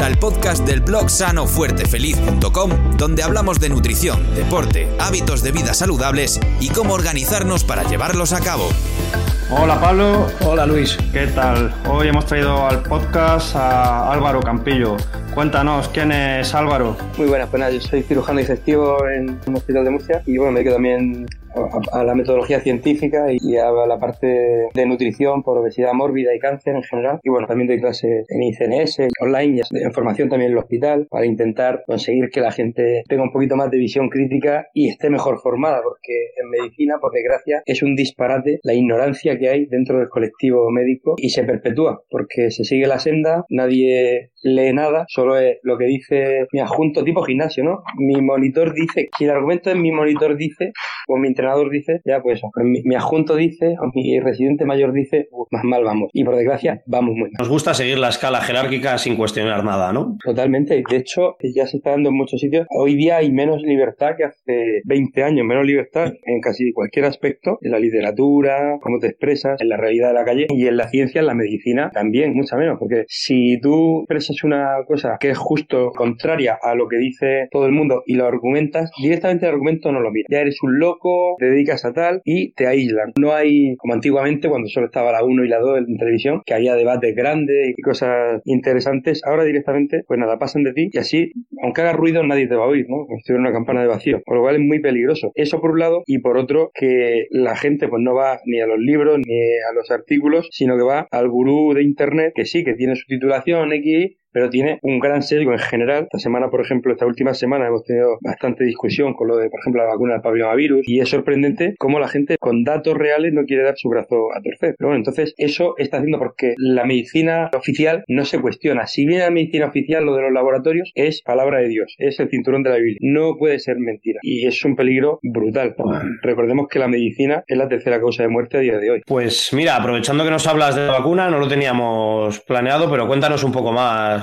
Bienvenidos al podcast del blog sanofuertefeliz.com, donde hablamos de nutrición, deporte, hábitos de vida saludables y cómo organizarnos para llevarlos a cabo. Hola Pablo. Hola Luis. ¿Qué tal? Hoy hemos traído al podcast a Álvaro Campillo. Cuéntanos, ¿quién es Álvaro? Muy buenas, pues nada, yo soy cirujano digestivo en un hospital de Murcia y bueno, me quedo también a, la metodología científica y, a la parte de nutrición por obesidad mórbida y cáncer en general. Y bueno, también doy clases en ICNS, online, en formación también en el hospital, para intentar conseguir que la gente tenga un poquito más de visión crítica y esté mejor formada, porque en medicina, por desgracia, es un disparate la ignorancia que hay dentro del colectivo médico y se perpetúa, porque se sigue la senda, nadie lee nada, solo es lo que dice mi adjunto tipo gimnasio, ¿no? Mi monitor dice, si el argumento es mi monitor dice, o mi entrenador dice, ya pues mi, adjunto dice, o mi residente mayor dice, más mal vamos. Y por desgracia, vamos muy mal. Nos gusta seguir la escala jerárquica sin cuestionar nada, ¿no? Totalmente. De hecho, ya se está dando en muchos sitios. Hoy día hay menos libertad que hace 20 años, menos libertad en casi cualquier aspecto, en la literatura, cómo te expresas, en la realidad de la calle y en la ciencia, en la medicina también, mucha menos. Porque si tú expresas una cosa que es justo contraria a lo que dice todo el mundo y lo argumentas, directamente el argumento no lo mira. Ya eres un loco, te dedicas a tal y te aíslan. No hay, como antiguamente, cuando solo estaba la 1 y la 2 en televisión, que había debates grandes y cosas interesantes. Ahora directamente, pues nada, pasan de ti y así, aunque haga ruido, nadie te va a oír, ¿no? Como si una campana de vacío. Por lo cual es muy peligroso. Eso por un lado y por otro, que la gente pues no va ni a los libros ni a los artículos, sino que va al gurú de internet, que sí, que tiene su titulación X, pero tiene un gran sesgo en general. Esta semana, por ejemplo, esta última semana hemos tenido bastante discusión con lo de, por ejemplo, la vacuna del papillomavirus y es sorprendente cómo la gente con datos reales no quiere dar su brazo a torcer. Pero bueno, entonces eso está haciendo porque la medicina oficial no se cuestiona. Si bien la medicina oficial, lo de los laboratorios, es palabra de Dios, es el cinturón de la Biblia. No puede ser mentira y es un peligro brutal. Recordemos que la medicina es la tercera causa de muerte a día de hoy. Pues mira, aprovechando que nos hablas de la vacuna, no lo teníamos planeado, pero cuéntanos un poco más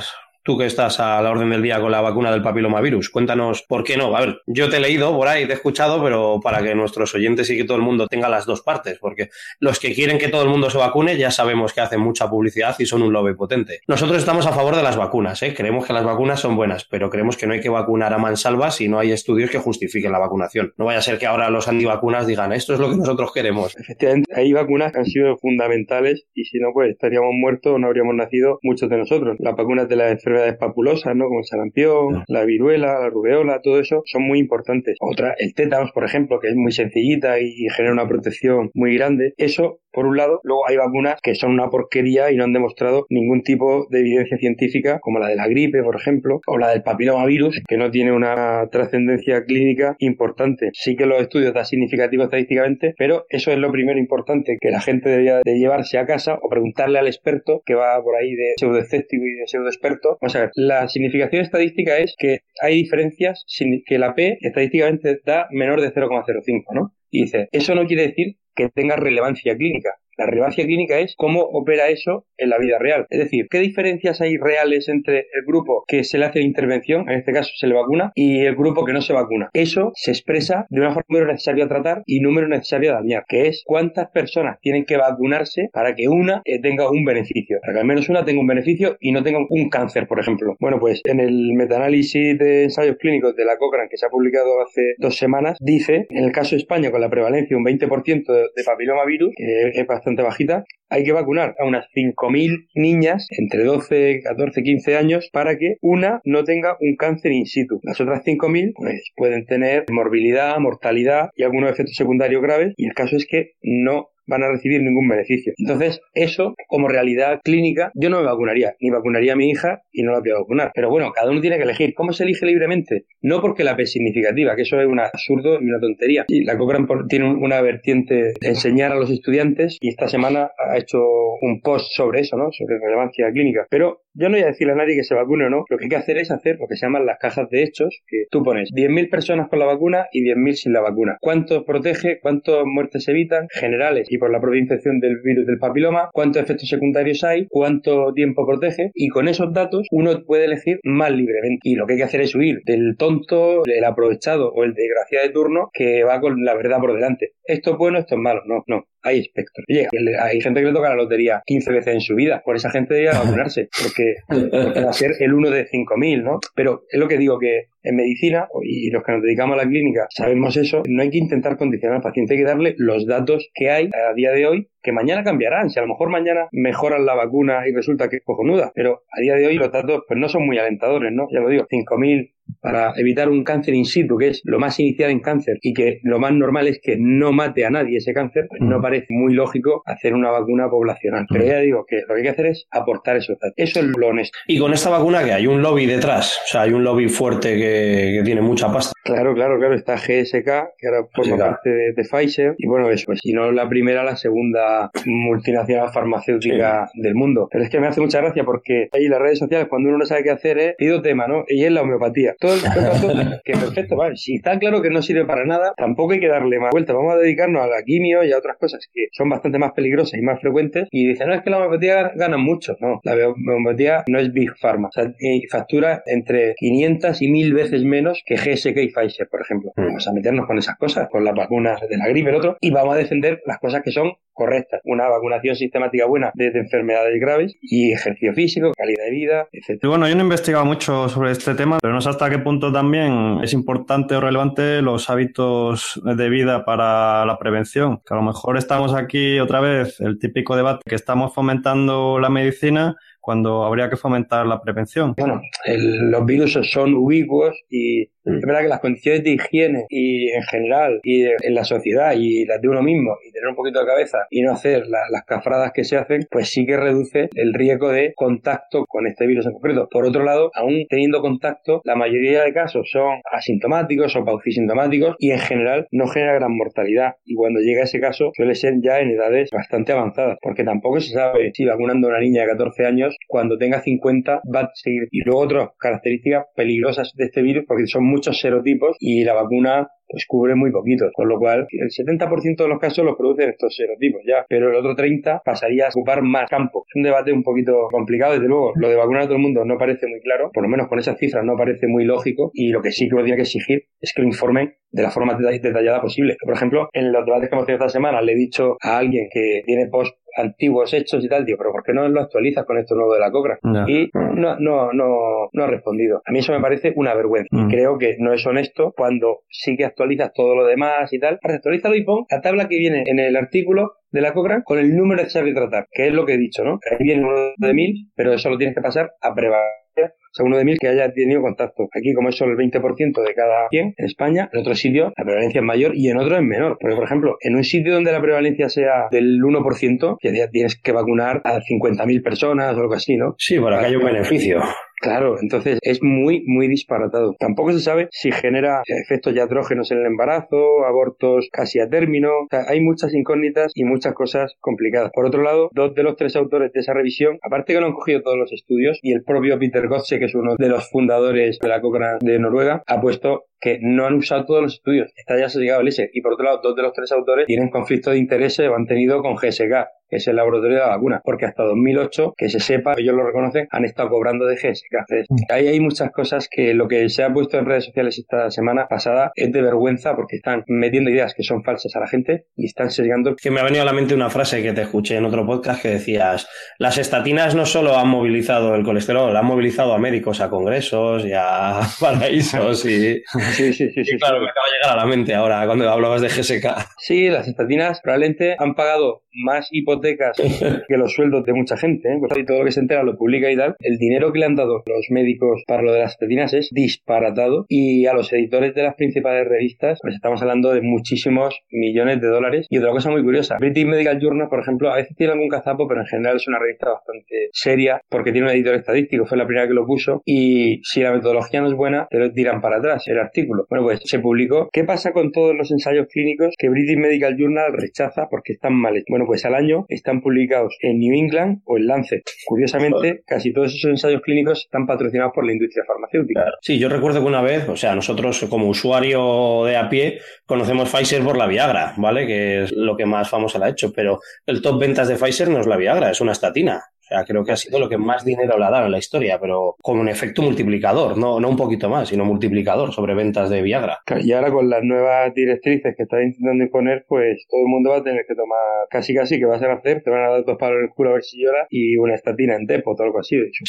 tú que estás a la orden del día con la vacuna del papilomavirus. Cuéntanos por qué no. A ver, yo te he leído por ahí, te he escuchado, pero para que nuestros oyentes y que todo el mundo tenga las dos partes, porque los que quieren que todo el mundo se vacune ya sabemos que hacen mucha publicidad y son un lobby potente. Nosotros estamos a favor de las vacunas, ¿eh? creemos que las vacunas son buenas, pero creemos que no hay que vacunar a mansalva si no hay estudios que justifiquen la vacunación. No vaya a ser que ahora los antivacunas digan esto es lo que nosotros queremos. Efectivamente, hay vacunas que han sido fundamentales y si no, pues estaríamos muertos o no habríamos nacido muchos de nosotros. Las vacunas de la enfermedad enfermedades papulosas, ¿no? Como el sarampión, la viruela, la rubeola, todo eso son muy importantes. Otra, el tétanos, por ejemplo, que es muy sencillita y genera una protección muy grande. Eso por un lado. Luego hay vacunas que son una porquería y no han demostrado ningún tipo de evidencia científica, como la de la gripe, por ejemplo, o la del papilomavirus, que no tiene una trascendencia clínica importante. Sí que los estudios dan significativo estadísticamente, pero eso es lo primero importante, que la gente debería de llevarse a casa o preguntarle al experto que va por ahí de pseudoescéptico y de pseudoexperto. Vamos a ver, la significación estadística es que hay diferencias, que la P estadísticamente da menor de 0,05, ¿no? Y dice, eso no quiere decir que tenga relevancia clínica. La relevancia clínica es cómo opera eso en la vida real. Es decir, ¿qué diferencias hay reales entre el grupo que se le hace intervención, en este caso se le vacuna, y el grupo que no se vacuna? Eso se expresa de una forma número necesario a tratar y número necesario a dañar, que es cuántas personas tienen que vacunarse para que una eh, tenga un beneficio, para que al menos una tenga un beneficio y no tenga un cáncer, por ejemplo. Bueno, pues en el metaanálisis de ensayos clínicos de la Cochrane que se ha publicado hace dos semanas, dice, en el caso de España, con la prevalencia de un 20% de papilomavirus, que es bastante bajita, hay que vacunar a unas 5.000 niñas entre 12, 14, 15 años para que una no tenga un cáncer in situ. Las otras 5.000 pues, pueden tener morbilidad, mortalidad y algunos efectos secundarios graves y el caso es que no van a recibir ningún beneficio. Entonces, eso como realidad clínica, yo no me vacunaría, ni vacunaría a mi hija y no la voy a vacunar. Pero bueno, cada uno tiene que elegir. ¿Cómo se elige libremente? No porque la P es significativa, que eso es un absurdo y una tontería. Y la Cochrane tiene una vertiente de enseñar a los estudiantes y esta semana ha hecho un post sobre eso, ¿no? Sobre relevancia clínica. Pero yo no voy a decirle a nadie que se vacune o no. Lo que hay que hacer es hacer lo que se llaman las cajas de hechos, que tú pones 10.000 personas con la vacuna y 10.000 sin la vacuna. ¿Cuánto protege? ¿Cuántas muertes evitan? Generales y por la propia infección del virus del papiloma. ¿Cuántos efectos secundarios hay? ¿Cuánto tiempo protege? Y con esos datos uno puede elegir más libremente. Y lo que hay que hacer es huir del tonto, del aprovechado o el desgraciado de turno que va con la verdad por delante. Esto es bueno, esto es malo. No, no hay espectro. Oye, hay gente que le toca la lotería 15 veces en su vida, por esa gente debería vacunarse, porque, porque va a ser el uno de 5.000, ¿no? Pero es lo que digo que en medicina, y los que nos dedicamos a la clínica sabemos eso, no hay que intentar condicionar al paciente, hay que darle los datos que hay a día de hoy que mañana cambiarán. Si a lo mejor mañana mejoran la vacuna y resulta que es cojonuda, pero a día de hoy los datos pues no son muy alentadores, ¿no? Ya lo digo, 5.000 para evitar un cáncer in situ, que es lo más inicial en cáncer, y que lo más normal es que no mate a nadie ese cáncer, pues no parece muy lógico hacer una vacuna poblacional. Pero ya digo que lo que hay que hacer es aportar esos datos. Eso es lo honesto. Y con esta vacuna que hay un lobby detrás, o sea, hay un lobby fuerte que, tiene mucha pasta. Claro, claro, claro. Está GSK, que ahora forma parte de, Pfizer, y bueno, eso, pues si no la primera, la segunda multinacional farmacéutica del mundo. Pero es que me hace mucha gracia porque ahí las redes sociales, cuando uno no sabe qué hacer, es pido tema, ¿no? Y es la homeopatía todo el rato que perfecto, vale. Si está claro que no sirve para nada, tampoco hay que darle más vuelta. Vamos a dedicarnos a la quimio y a otras cosas que son bastante más peligrosas y más frecuentes. Y dicen, no, es que la homeopatía gana mucho. No, la homeopatía no es Big Pharma. O sea, factura entre 500 y 1000 veces menos que GSK y Pfizer, por ejemplo. Mm. Vamos a meternos con esas cosas, con las vacunas de la gripe, el otro, y vamos a defender las cosas que son correctas. Una vacunación sistemática buena desde enfermedades graves y ejercicio físico, calidad de vida, etc. Y bueno, yo no he investigado mucho sobre este tema, pero no sé hasta qué punto también es importante o relevante los hábitos de vida para la prevención. Que a lo mejor estamos aquí otra vez, el típico debate que estamos fomentando la medicina cuando habría que fomentar la prevención. Bueno, los virus son ubicuos y es verdad que las condiciones de higiene y en general y en la sociedad y las de uno mismo y tener un poquito de cabeza y no hacer las cafradas que se hacen, pues sí que reduce el riesgo de contacto con este virus en concreto. Por otro lado, aún teniendo contacto, la mayoría de casos son asintomáticos o paucisintomáticos y en general no genera gran mortalidad. Y cuando llega ese caso suele ser ya en edades bastante avanzadas, porque tampoco se sabe si vacunando a una niña de 14 años, cuando tenga 50 va a seguir. Y luego otras características peligrosas de este virus, porque son muy muchos serotipos y la vacuna pues cubre muy poquito, con lo cual el 70% de los casos los producen estos serotipos ya, pero el otro 30 pasaría a ocupar más campo. Es un debate un poquito complicado, desde luego, lo de vacunar a todo el mundo no parece muy claro, por lo menos con esas cifras no parece muy lógico y lo que sí que tiene que exigir es que lo informen de la forma detallada posible. Por ejemplo, en los debates que hemos tenido esta semana le he dicho a alguien que tiene post antiguos hechos y tal, tío, pero ¿por qué no lo actualizas con esto nuevo de la Cocra? Y no, no, no, no ha respondido. A mí eso me parece una vergüenza. Mm. Creo que no es honesto cuando sí que actualizas todo lo demás y tal. Actualízalo y pon la tabla que viene en el artículo de la Cochrane con el número necesario de tratar, que es lo que he dicho, ¿no? Ahí viene uno de mil, pero eso lo tienes que pasar a prevalencia o sea, uno de mil que haya tenido contacto. Aquí, como es solo el 20% de cada 100 en España, en otro sitio la prevalencia es mayor y en otro es menor. Porque, por ejemplo, en un sitio donde la prevalencia sea del 1%, que ya tienes que vacunar a 50.000 personas o algo así, ¿no? Sí, para que haya un beneficio. Claro, entonces es muy, muy disparatado. Tampoco se sabe si genera efectos yatrógenos en el embarazo, abortos casi a término. hay muchas incógnitas y muchas cosas complicadas. Por otro lado, dos de los tres autores de esa revisión, aparte que no han cogido todos los estudios, y el propio Peter Gotze, que es uno de los fundadores de la Cochrane de Noruega, ha puesto que no han usado todos los estudios. Está ya llegado el ISE. Y por otro lado, dos de los tres autores tienen conflicto de intereses o han tenido con GSK, que es el laboratorio de la vacuna, porque hasta 2008, que se sepa, ellos lo reconocen, han estado cobrando de GSK. Mm. ahí hay muchas cosas que lo que se ha puesto en redes sociales esta semana pasada es de vergüenza porque están metiendo ideas que son falsas a la gente y están sesgando. Que me ha venido a la mente una frase que te escuché en otro podcast que decías, las estatinas no solo han movilizado el colesterol, han movilizado a médicos a congresos y a paraísos y... Sí, sí, sí. sí claro, me acaba de llegar a la mente ahora cuando hablabas de GSK. Sí, las estatinas probablemente han pagado más hipotecas que los sueldos de mucha gente. ¿eh? Pues, y todo lo que se entera lo publica y tal. El dinero que le han dado los médicos para lo de las estatinas es disparatado. Y a los editores de las principales revistas, pues estamos hablando de muchísimos millones de dólares. Y otra cosa muy curiosa, British Medical Journal, por ejemplo, a veces tiene algún cazapo, pero en general es una revista bastante seria porque tiene un editor estadístico, fue la primera que lo puso. Y si la metodología no es buena, te lo tiran para atrás el artículo. Bueno, pues se publicó. ¿Qué pasa con todos los ensayos clínicos que British Medical Journal rechaza porque están mal hechos? Bueno, pues al año están publicados en New England o en Lancet. Curiosamente, casi todos esos ensayos clínicos están patrocinados por la industria farmacéutica. Sí, yo recuerdo que una vez, o sea, nosotros como usuario de a pie conocemos Pfizer por la Viagra, ¿vale? Que es lo que más famosa la ha hecho, pero el top ventas de Pfizer no es la Viagra, es una estatina. O sea, creo que ha sido lo que más dinero le ha dado en la historia, pero como un efecto multiplicador, no, no un poquito más, sino multiplicador sobre ventas de Viagra. Y ahora con las nuevas directrices que está intentando imponer, pues todo el mundo va a tener que tomar casi casi que vas a hacer, te van a dar dos palos en el culo a ver si llora y una estatina en depo o algo así, de hecho,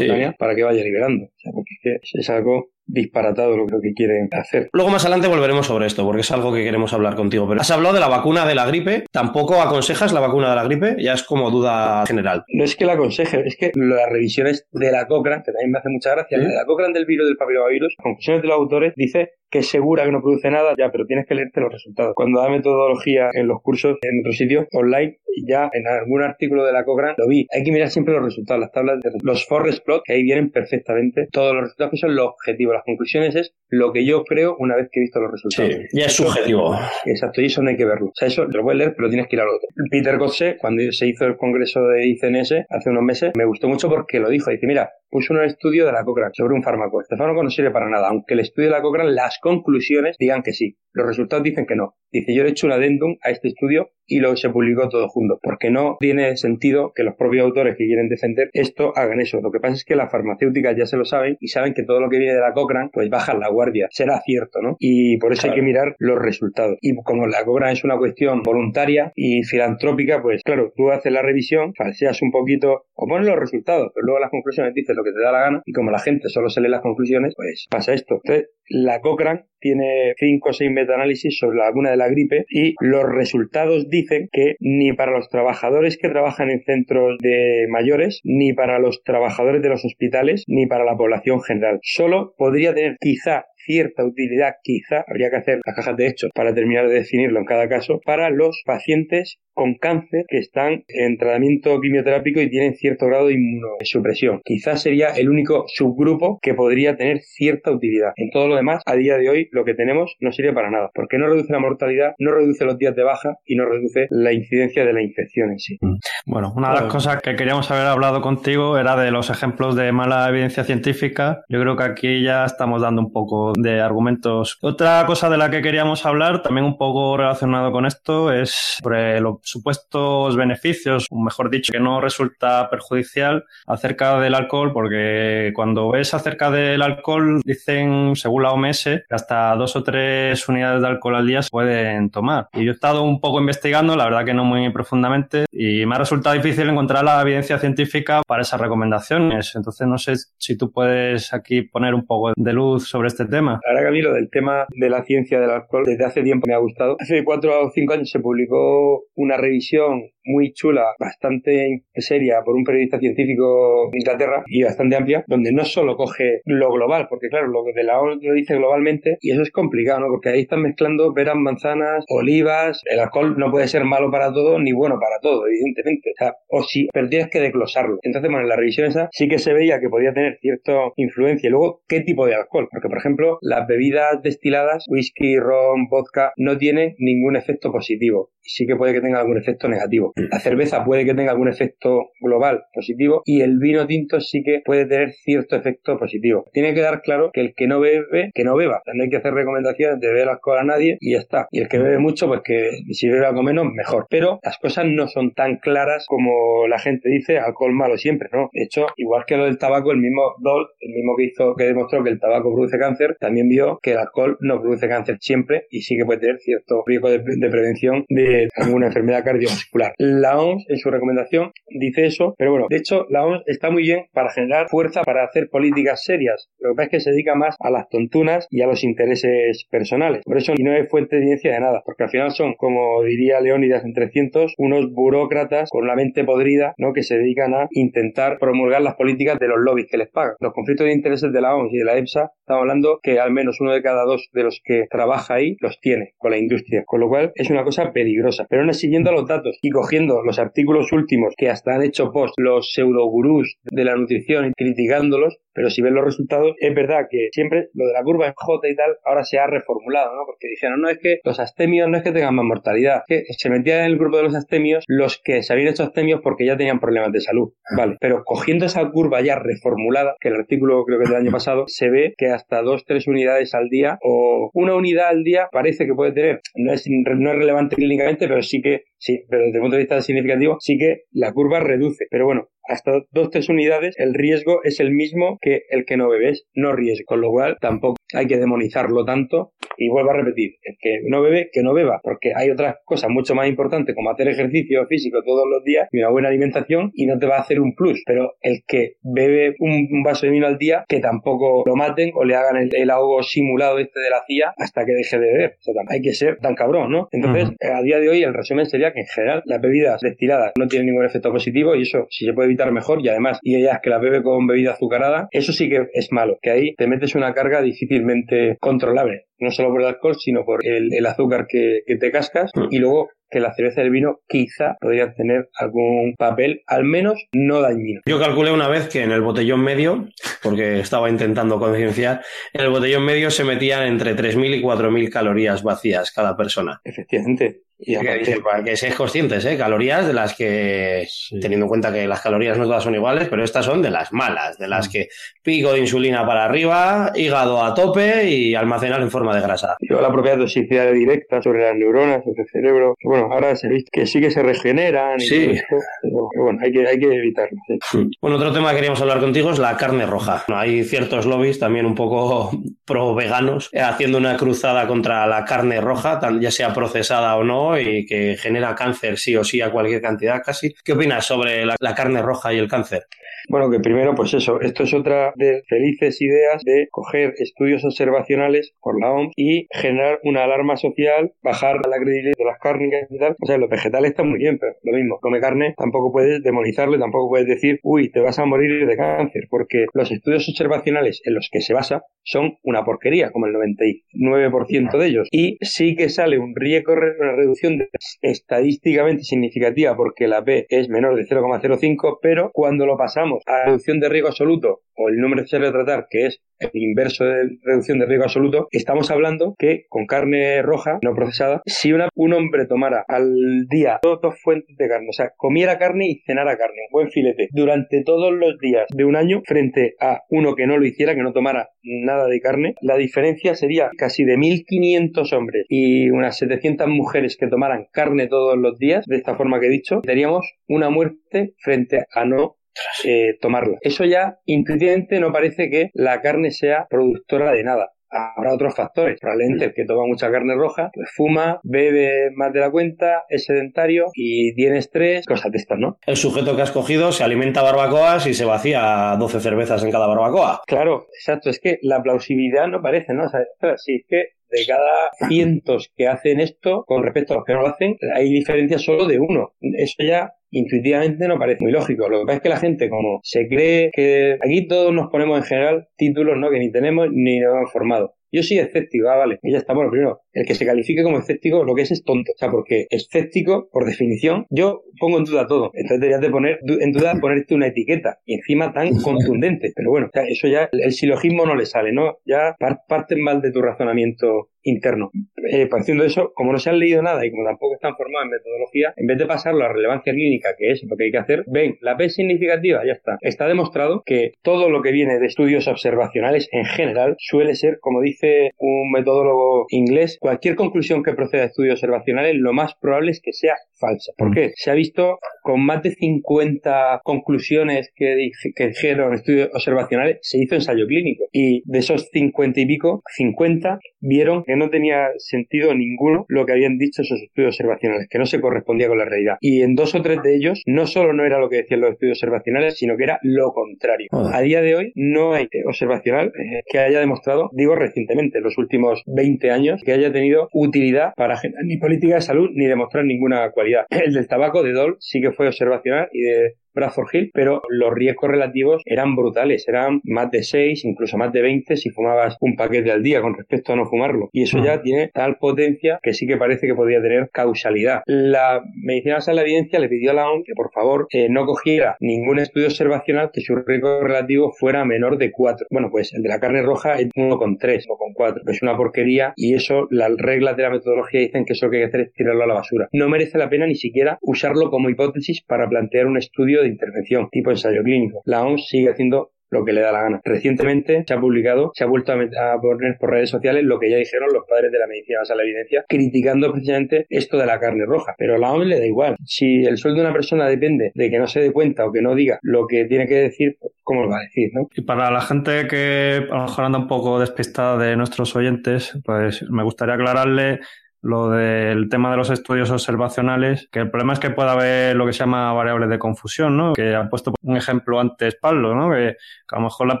para que vaya liberando. O sea, porque es algo disparatado lo que quieren hacer. Luego más adelante volveremos sobre esto, porque es algo que queremos hablar contigo. Pero has hablado de la vacuna de la gripe. ¿Tampoco aconsejas la vacuna de la gripe? Ya es como duda general. No es que la aconseje, es que las revisiones de la Cochrane, que también me hace mucha gracia, de la Cochrane del virus del papilomavirus, conclusiones de los autores, dice que es segura que no produce nada, ya, pero tienes que leerte los resultados. Cuando da metodología en los cursos en otro sitio online, ya en algún artículo de la Cochrane lo vi. Hay que mirar siempre los resultados, las tablas de los forest plot, que ahí vienen perfectamente todos los resultados que son los objetivos. Las conclusiones es lo que yo creo una vez que he visto los resultados. Sí, ya es subjetivo. Exacto, y eso no hay que verlo. O sea, eso lo puedes leer, pero tienes que ir al otro. Peter Gotze, cuando se hizo el congreso de ICNS hace unos meses, me gustó mucho porque lo dijo. Dice, mira, puso un estudio de la Cochrane sobre un fármaco. Este fármaco no sirve para nada, aunque el estudio de la Cochrane, las conclusiones digan que sí. Los resultados dicen que no. Dice, yo le he hecho un adendum a este estudio y lo se publicó todo junto, porque no tiene sentido que los propios autores que quieren defender esto hagan eso. Lo que pasa es que las farmacéuticas ya se lo saben y saben que todo lo que viene de la Cochrane, pues baja la guardia. Será cierto, ¿no? Y por eso hay que mirar los resultados. Y como la Cochrane es una cuestión voluntaria y filantrópica, pues claro, tú haces la revisión, falseas un poquito o pones los resultados, pero luego las conclusiones dices que te da la gana y como la gente solo se lee las conclusiones, pues pasa esto. Entonces, la Cochrane tiene cinco o seis metaanálisis sobre la de la gripe y los resultados dicen que ni para los trabajadores que trabajan en centros de mayores, ni para los trabajadores de los hospitales, ni para la población general. Solo podría tener quizá cierta utilidad, quizá, habría que hacer las cajas de hechos para terminar de definirlo en cada caso, para los pacientes con cáncer que están en tratamiento quimioterápico y tienen cierto grado de inmunosupresión. Quizás sería el único subgrupo que podría tener cierta utilidad. En todo lo demás, a día de hoy, lo que tenemos no sirve para nada, porque no reduce la mortalidad, no reduce los días de baja y no reduce la incidencia de la infección en sí. Mm. Bueno, una de las cosas que queríamos haber hablado contigo era de los ejemplos de mala evidencia científica. Yo creo que aquí ya estamos dando un poco de argumentos. Otra cosa de la que queríamos hablar, también un poco relacionado con esto, es sobre los supuestos beneficios, mejor dicho, que no resulta perjudicial acerca del alcohol, porque cuando ves acerca del alcohol, dicen, según la OMS, que hasta dos o tres unidades de alcohol al día se pueden tomar. Y yo he estado un poco investigando, la verdad que no muy profundamente, y me ha resultado difícil encontrar la evidencia científica para esas recomendaciones. Entonces, no sé si tú puedes aquí poner un poco de luz sobre este tema. Ahora mí lo del tema de la ciencia del alcohol desde hace tiempo me ha gustado. Hace cuatro o cinco años se publicó una revisión muy chula, bastante seria por un periodista científico de Inglaterra y bastante amplia, donde no solo coge lo global, porque claro, lo de la ONU lo dice globalmente y eso es complicado, ¿no? Porque ahí están mezclando veras, manzanas, olivas, el alcohol no puede ser malo para todo ni bueno para todo, evidentemente. O, sí, pero tienes que desglosarlo. Entonces, bueno, en la revisión esa sí que se veía que podía tener cierta influencia. Y luego, ¿qué tipo de alcohol? Porque, por ejemplo, las bebidas destiladas, whisky, ron, vodka, no tienen ningún efecto positivo sí que puede que tenga algún efecto negativo. La cerveza puede que tenga algún efecto global positivo y el vino tinto sí que puede tener cierto efecto positivo. Tiene que dar claro que el que no bebe, que no beba. no hay que hacer recomendaciones de beber alcohol a nadie y ya está. Y el que bebe mucho, pues que si bebe algo menos, mejor. Pero las cosas no son tan claras como la gente dice, alcohol malo siempre, ¿no? De hecho, igual que lo del tabaco, el mismo Doll, el mismo que hizo, que demostró que el tabaco produce cáncer, también vio que el alcohol no produce cáncer siempre y sí que puede tener cierto riesgo de prevención de alguna enfermedad cardiovascular. La OMS en su recomendación dice eso, pero bueno, de hecho la OMS está muy bien para generar fuerza para hacer políticas serias. Lo que pasa es que se dedica más a las tontunas y a los intereses personales. Por eso no es fuente de evidencia de nada, porque al final son, como diría Leónidas en 300, unos burócratas con la mente podrida, ¿no? Que se dedican a intentar promulgar las políticas de los lobbies que les pagan. Los conflictos de intereses de la OMS y de la EPSA, estamos hablando que al menos uno de cada dos de los que trabaja ahí los tiene con la industria, con lo cual es una cosa peligrosa. Pero aún así, los datos y cogiendo los artículos últimos que hasta han hecho post los pseudogurús de la nutrición y criticándolos, pero si ves los resultados, es verdad que siempre lo de la curva en J y tal ahora se ha reformulado, ¿no? Porque dijeron, no es que los astemios no es que tengan más mortalidad, que se metían en el grupo de los astemios los que se habían hecho astemios porque ya tenían problemas de salud, ¿vale? Pero cogiendo esa curva ya reformulada, que el artículo creo que es del año pasado, se ve que hasta dos, tres unidades al día o una unidad al día parece que puede tener, no es, no es relevante clínicamente, pero sí que, sí, pero desde el punto de vista significativo, sí que la curva reduce. Pero bueno, hasta dos tres unidades, el riesgo es el mismo que el que no bebes, no riesgo. Con lo cual, tampoco hay que demonizarlo tanto. Y vuelvo a repetir, el que no bebe, que no beba, porque hay otras cosas mucho más importantes como hacer ejercicio físico todos los días y una buena alimentación y no te va a hacer un plus. Pero el que bebe un, vaso de vino al día, que tampoco lo maten o le hagan el, ahogo simulado este de la CIA hasta que deje de beber. O sea, hay que ser tan cabrón, ¿no? Entonces, a día de hoy, el resumen sería que en general las bebidas destiladas no tienen ningún efecto positivo y eso, si se puede evitar mejor, y además, y ellas que las bebe con bebida azucarada, eso sí que es malo, que ahí te metes una carga difícilmente controlable no solo por el alcohol, sino por el, azúcar que, te cascas mm. y luego que la cerveza y el vino quizá podrían tener algún papel, al menos no dañino. Yo calculé una vez que en el botellón medio, porque estaba intentando concienciar, en el botellón medio se metían entre 3.000 y 4.000 calorías vacías cada persona. Efectivamente. Y para que seáis conscientes, ¿eh? calorías de las que, teniendo en cuenta que las calorías no todas son iguales, pero estas son de las malas, de las mm. que pico de insulina para arriba, hígado a tope y almacenar en forma de grasa. Y la propia toxicidad directa sobre las neuronas, sobre el cerebro. Bueno, ahora se visto que sí que se regeneran y sí. pero, bueno, hay que, hay que evitarlo. Hmm. Bueno, otro tema que queríamos hablar contigo es la carne roja. hay ciertos lobbies también un poco pro veganos eh, haciendo una cruzada contra la carne roja, ya sea procesada o no, y que genera cáncer sí o sí a cualquier cantidad casi. ¿Qué opinas sobre la carne roja y el cáncer? Bueno, que primero, pues eso, esto es otra de felices ideas de coger estudios observacionales por la OMS y generar una alarma social, bajar la credibilidad de las cárnicas y tal. O sea, los vegetales están muy bien, pero lo mismo, come carne, tampoco puedes demonizarlo, tampoco puedes decir, uy, te vas a morir de cáncer, porque los estudios observacionales en los que se basa son una porquería, como el 99% de ellos. Y sí que sale un riesgo, una reducción estadísticamente significativa porque la P es menor de 0,05, pero cuando lo pasamos a reducción de riesgo absoluto o el número necesario de tratar, que es el inverso de reducción de riesgo absoluto, estamos hablando que con carne roja no procesada, si un hombre tomara al día dos fuentes de carne, o sea, comiera carne y cenara carne, un buen filete, durante todos los días de un año, frente a uno que no lo hiciera, que no tomara nada de carne, la diferencia sería casi de 1.500 hombres y unas 700 mujeres que tomaran carne todos los días, de esta forma que he dicho, tendríamos una muerte frente a no eh, tomarla. Eso ya intuitivamente no parece que la carne sea productora de nada. Habrá otros factores. Probablemente el que toma mucha carne roja, pues fuma, bebe más de la cuenta, es sedentario y tiene estrés, cosas de estas, ¿no? El sujeto que has cogido se alimenta barbacoas y se vacía 12 cervezas en cada barbacoa. Claro, exacto. Es que la plausibilidad no parece, ¿no? O sea, si es que de cada cientos que hacen esto, con respecto a los que no lo hacen, hay diferencias solo de uno. Eso ya intuitivamente no parece muy lógico. Lo que pasa es que la gente, como se cree que aquí todos nos ponemos en general títulos ¿no? que ni tenemos ni nos hemos formado. Yo soy escéptico, ah, vale. Y ya está, bueno, primero, el que se califique como escéptico lo que es es tonto. O sea, porque escéptico, por definición, yo pongo en duda todo. Entonces deberías de poner en duda ponerte una etiqueta y encima tan contundente. Pero bueno, eso ya, el silogismo no le sale, ¿no? Ya parten mal de tu razonamiento interno. Eh, pareciendo eso, como no se han leído nada y como tampoco están formados en metodología, en vez de pasarlo a relevancia clínica, que es lo que hay que hacer, ven, la P es significativa, ya está. Está demostrado que todo lo que viene de estudios observacionales en general suele ser, como dice un metodólogo inglés, cualquier conclusión que proceda de estudios observacionales, lo más probable es que sea falsa. ¿Por mm. qué? Se ha visto con más de 50 conclusiones que, que dijeron estudios observacionales, se hizo ensayo clínico. Y de esos 50 y pico, 50 vieron que no tenía sentido ninguno lo que habían dicho esos estudios observacionales, que no se correspondía con la realidad. Y en dos o tres de ellos, no solo no era lo que decían los estudios observacionales, sino que era lo contrario. A día de hoy, no hay observacional eh, que haya demostrado, digo recientemente, los últimos 20 años, que haya tenido utilidad para generar ni política de salud ni demostrar ninguna cualidad. El del tabaco de Dol sí que fue observacional y de Bradford Hill, pero los riesgos relativos eran brutales, eran más de 6, incluso más de 20 si fumabas un paquete al día con respecto a no fumarlo. Y eso ya tiene tal potencia que sí que parece que podría tener causalidad. La medicina basada en la evidencia le pidió a la OMS que por favor eh, no cogiera ningún estudio observacional que su riesgo relativo fuera menor de 4. Bueno, pues el de la carne roja es 1,3 o con 4, es una porquería y eso las reglas de la metodología dicen que eso que hay que hacer es tirarlo a la basura. No merece la pena ni siquiera usarlo como hipótesis para plantear un estudio de intervención tipo ensayo clínico. La OMS sigue haciendo lo que le da la gana. Recientemente se ha publicado, se ha vuelto a, poner por redes sociales lo que ya dijeron los padres de la medicina basada la evidencia, criticando precisamente esto de la carne roja. Pero a la OMS le da igual. Si el sueldo de una persona depende de que no se dé cuenta o que no diga lo que tiene que decir, ¿cómo lo va a decir? ¿no? Y para la gente que a lo mejor anda un poco despistada de nuestros oyentes, pues me gustaría aclararle lo del tema de los estudios observacionales, que el problema es que puede haber lo que se llama variables de confusión, ¿no? Que ha puesto un ejemplo antes Pablo, ¿no? Que, a lo mejor la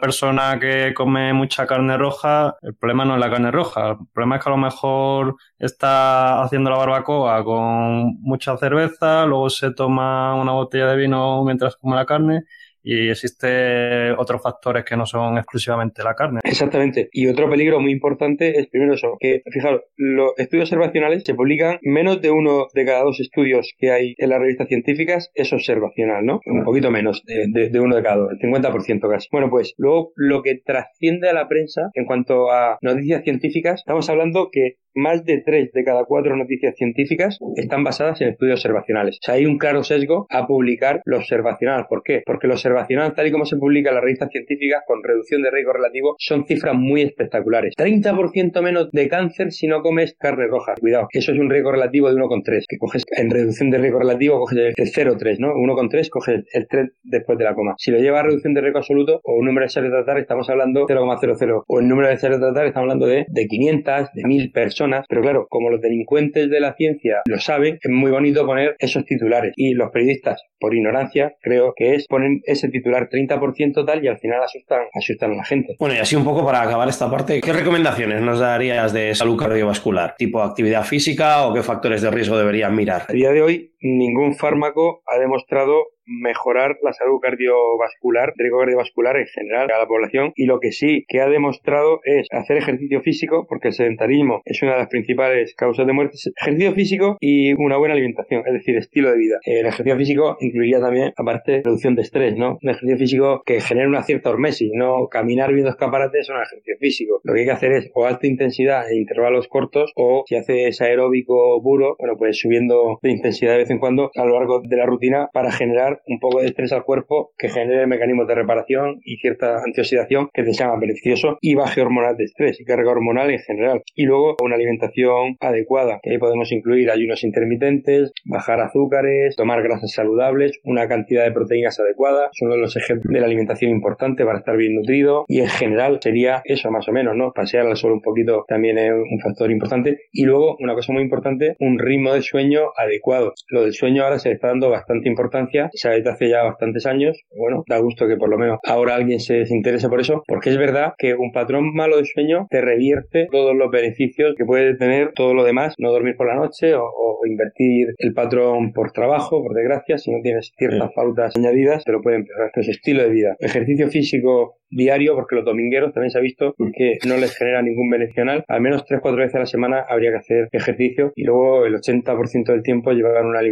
persona que come mucha carne roja, el problema no es la carne roja, el problema es que a lo mejor está haciendo la barbacoa con mucha cerveza, luego se toma una botella de vino mientras come la carne y existe otros factores que no son exclusivamente la carne. Exactamente. Y otro peligro muy importante es primero eso, que fijaros, los estudios observacionales se publican menos de uno de cada dos estudios que hay en las revistas científicas es observacional, ¿no? Un poquito menos de, de uno de cada dos, el 50% casi. Bueno, pues luego lo que trasciende a la prensa en cuanto a noticias científicas, estamos hablando que más de tres de cada cuatro noticias científicas están basadas en estudios observacionales. O sea, hay un claro sesgo a publicar lo observacional. ¿Por qué? Porque lo observacional, tal y como se publica en las revistas científicas, con reducción de riesgo relativo, son cifras muy espectaculares. 30% menos de cáncer si no comes carne roja. Cuidado, eso es un riesgo relativo de 1,3. Que coges en reducción de riesgo relativo, coges el 0,3, ¿no? 1,3, coges el 3 después de la coma. Si lo lleva a reducción de riesgo absoluto o un número de seres de tratar, estamos hablando de 0,00. O el número de seres de tratar, estamos hablando de, de 500, de 1000 personas pero claro, como los delincuentes de la ciencia lo saben, es muy bonito poner esos titulares. Y los periodistas, por ignorancia, creo que es ponen ese titular 30% tal y al final asustan, asustan a la gente. Bueno, y así un poco para acabar esta parte, ¿qué recomendaciones nos darías de salud cardiovascular? ¿Tipo actividad física o qué factores de riesgo deberían mirar? A día de hoy, ningún fármaco ha demostrado mejorar la salud cardiovascular, riesgo cardiovascular en general a la población y lo que sí que ha demostrado es hacer ejercicio físico porque el sedentarismo es una de las principales causas de muerte, ejercicio físico y una buena alimentación, es decir, estilo de vida. El ejercicio físico incluiría también, aparte, reducción de estrés, ¿no? Un ejercicio físico que genere una cierta hormesis, no caminar viendo escaparates es un ejercicio físico. Lo que hay que hacer es o alta intensidad en intervalos cortos o si haces aeróbico puro, bueno, pues subiendo de intensidad de vez en cuando a lo largo de la rutina para generar un poco de estrés al cuerpo que genere mecanismos de reparación y cierta antioxidación que te llama beneficioso y baje hormonal de estrés y carga hormonal en general. Y luego una alimentación adecuada, que ahí podemos incluir ayunos intermitentes, bajar azúcares, tomar grasas saludables, una cantidad de proteínas adecuada, son uno de los ejemplos de la alimentación importante para estar bien nutrido y en general sería eso más o menos, ¿no? Pasear al sol un poquito también es un factor importante y luego una cosa muy importante, un ritmo de sueño adecuado. Del sueño ahora se le está dando bastante importancia sabe desde hace ya bastantes años. Bueno, da gusto que por lo menos ahora alguien se, interese por eso, porque es verdad que un patrón malo de sueño te revierte todos los beneficios que puede tener todo lo demás, no dormir por la noche o, invertir el patrón por trabajo, por desgracia, si no tienes ciertas pautas añadidas, te lo puede empeorar. Entonces, estilo de vida, ejercicio físico diario, porque los domingueros también se ha visto que no les genera ningún beneficio. Al menos 3-4 veces a la semana habría que hacer ejercicio y luego el 80% del tiempo llevar una alimentación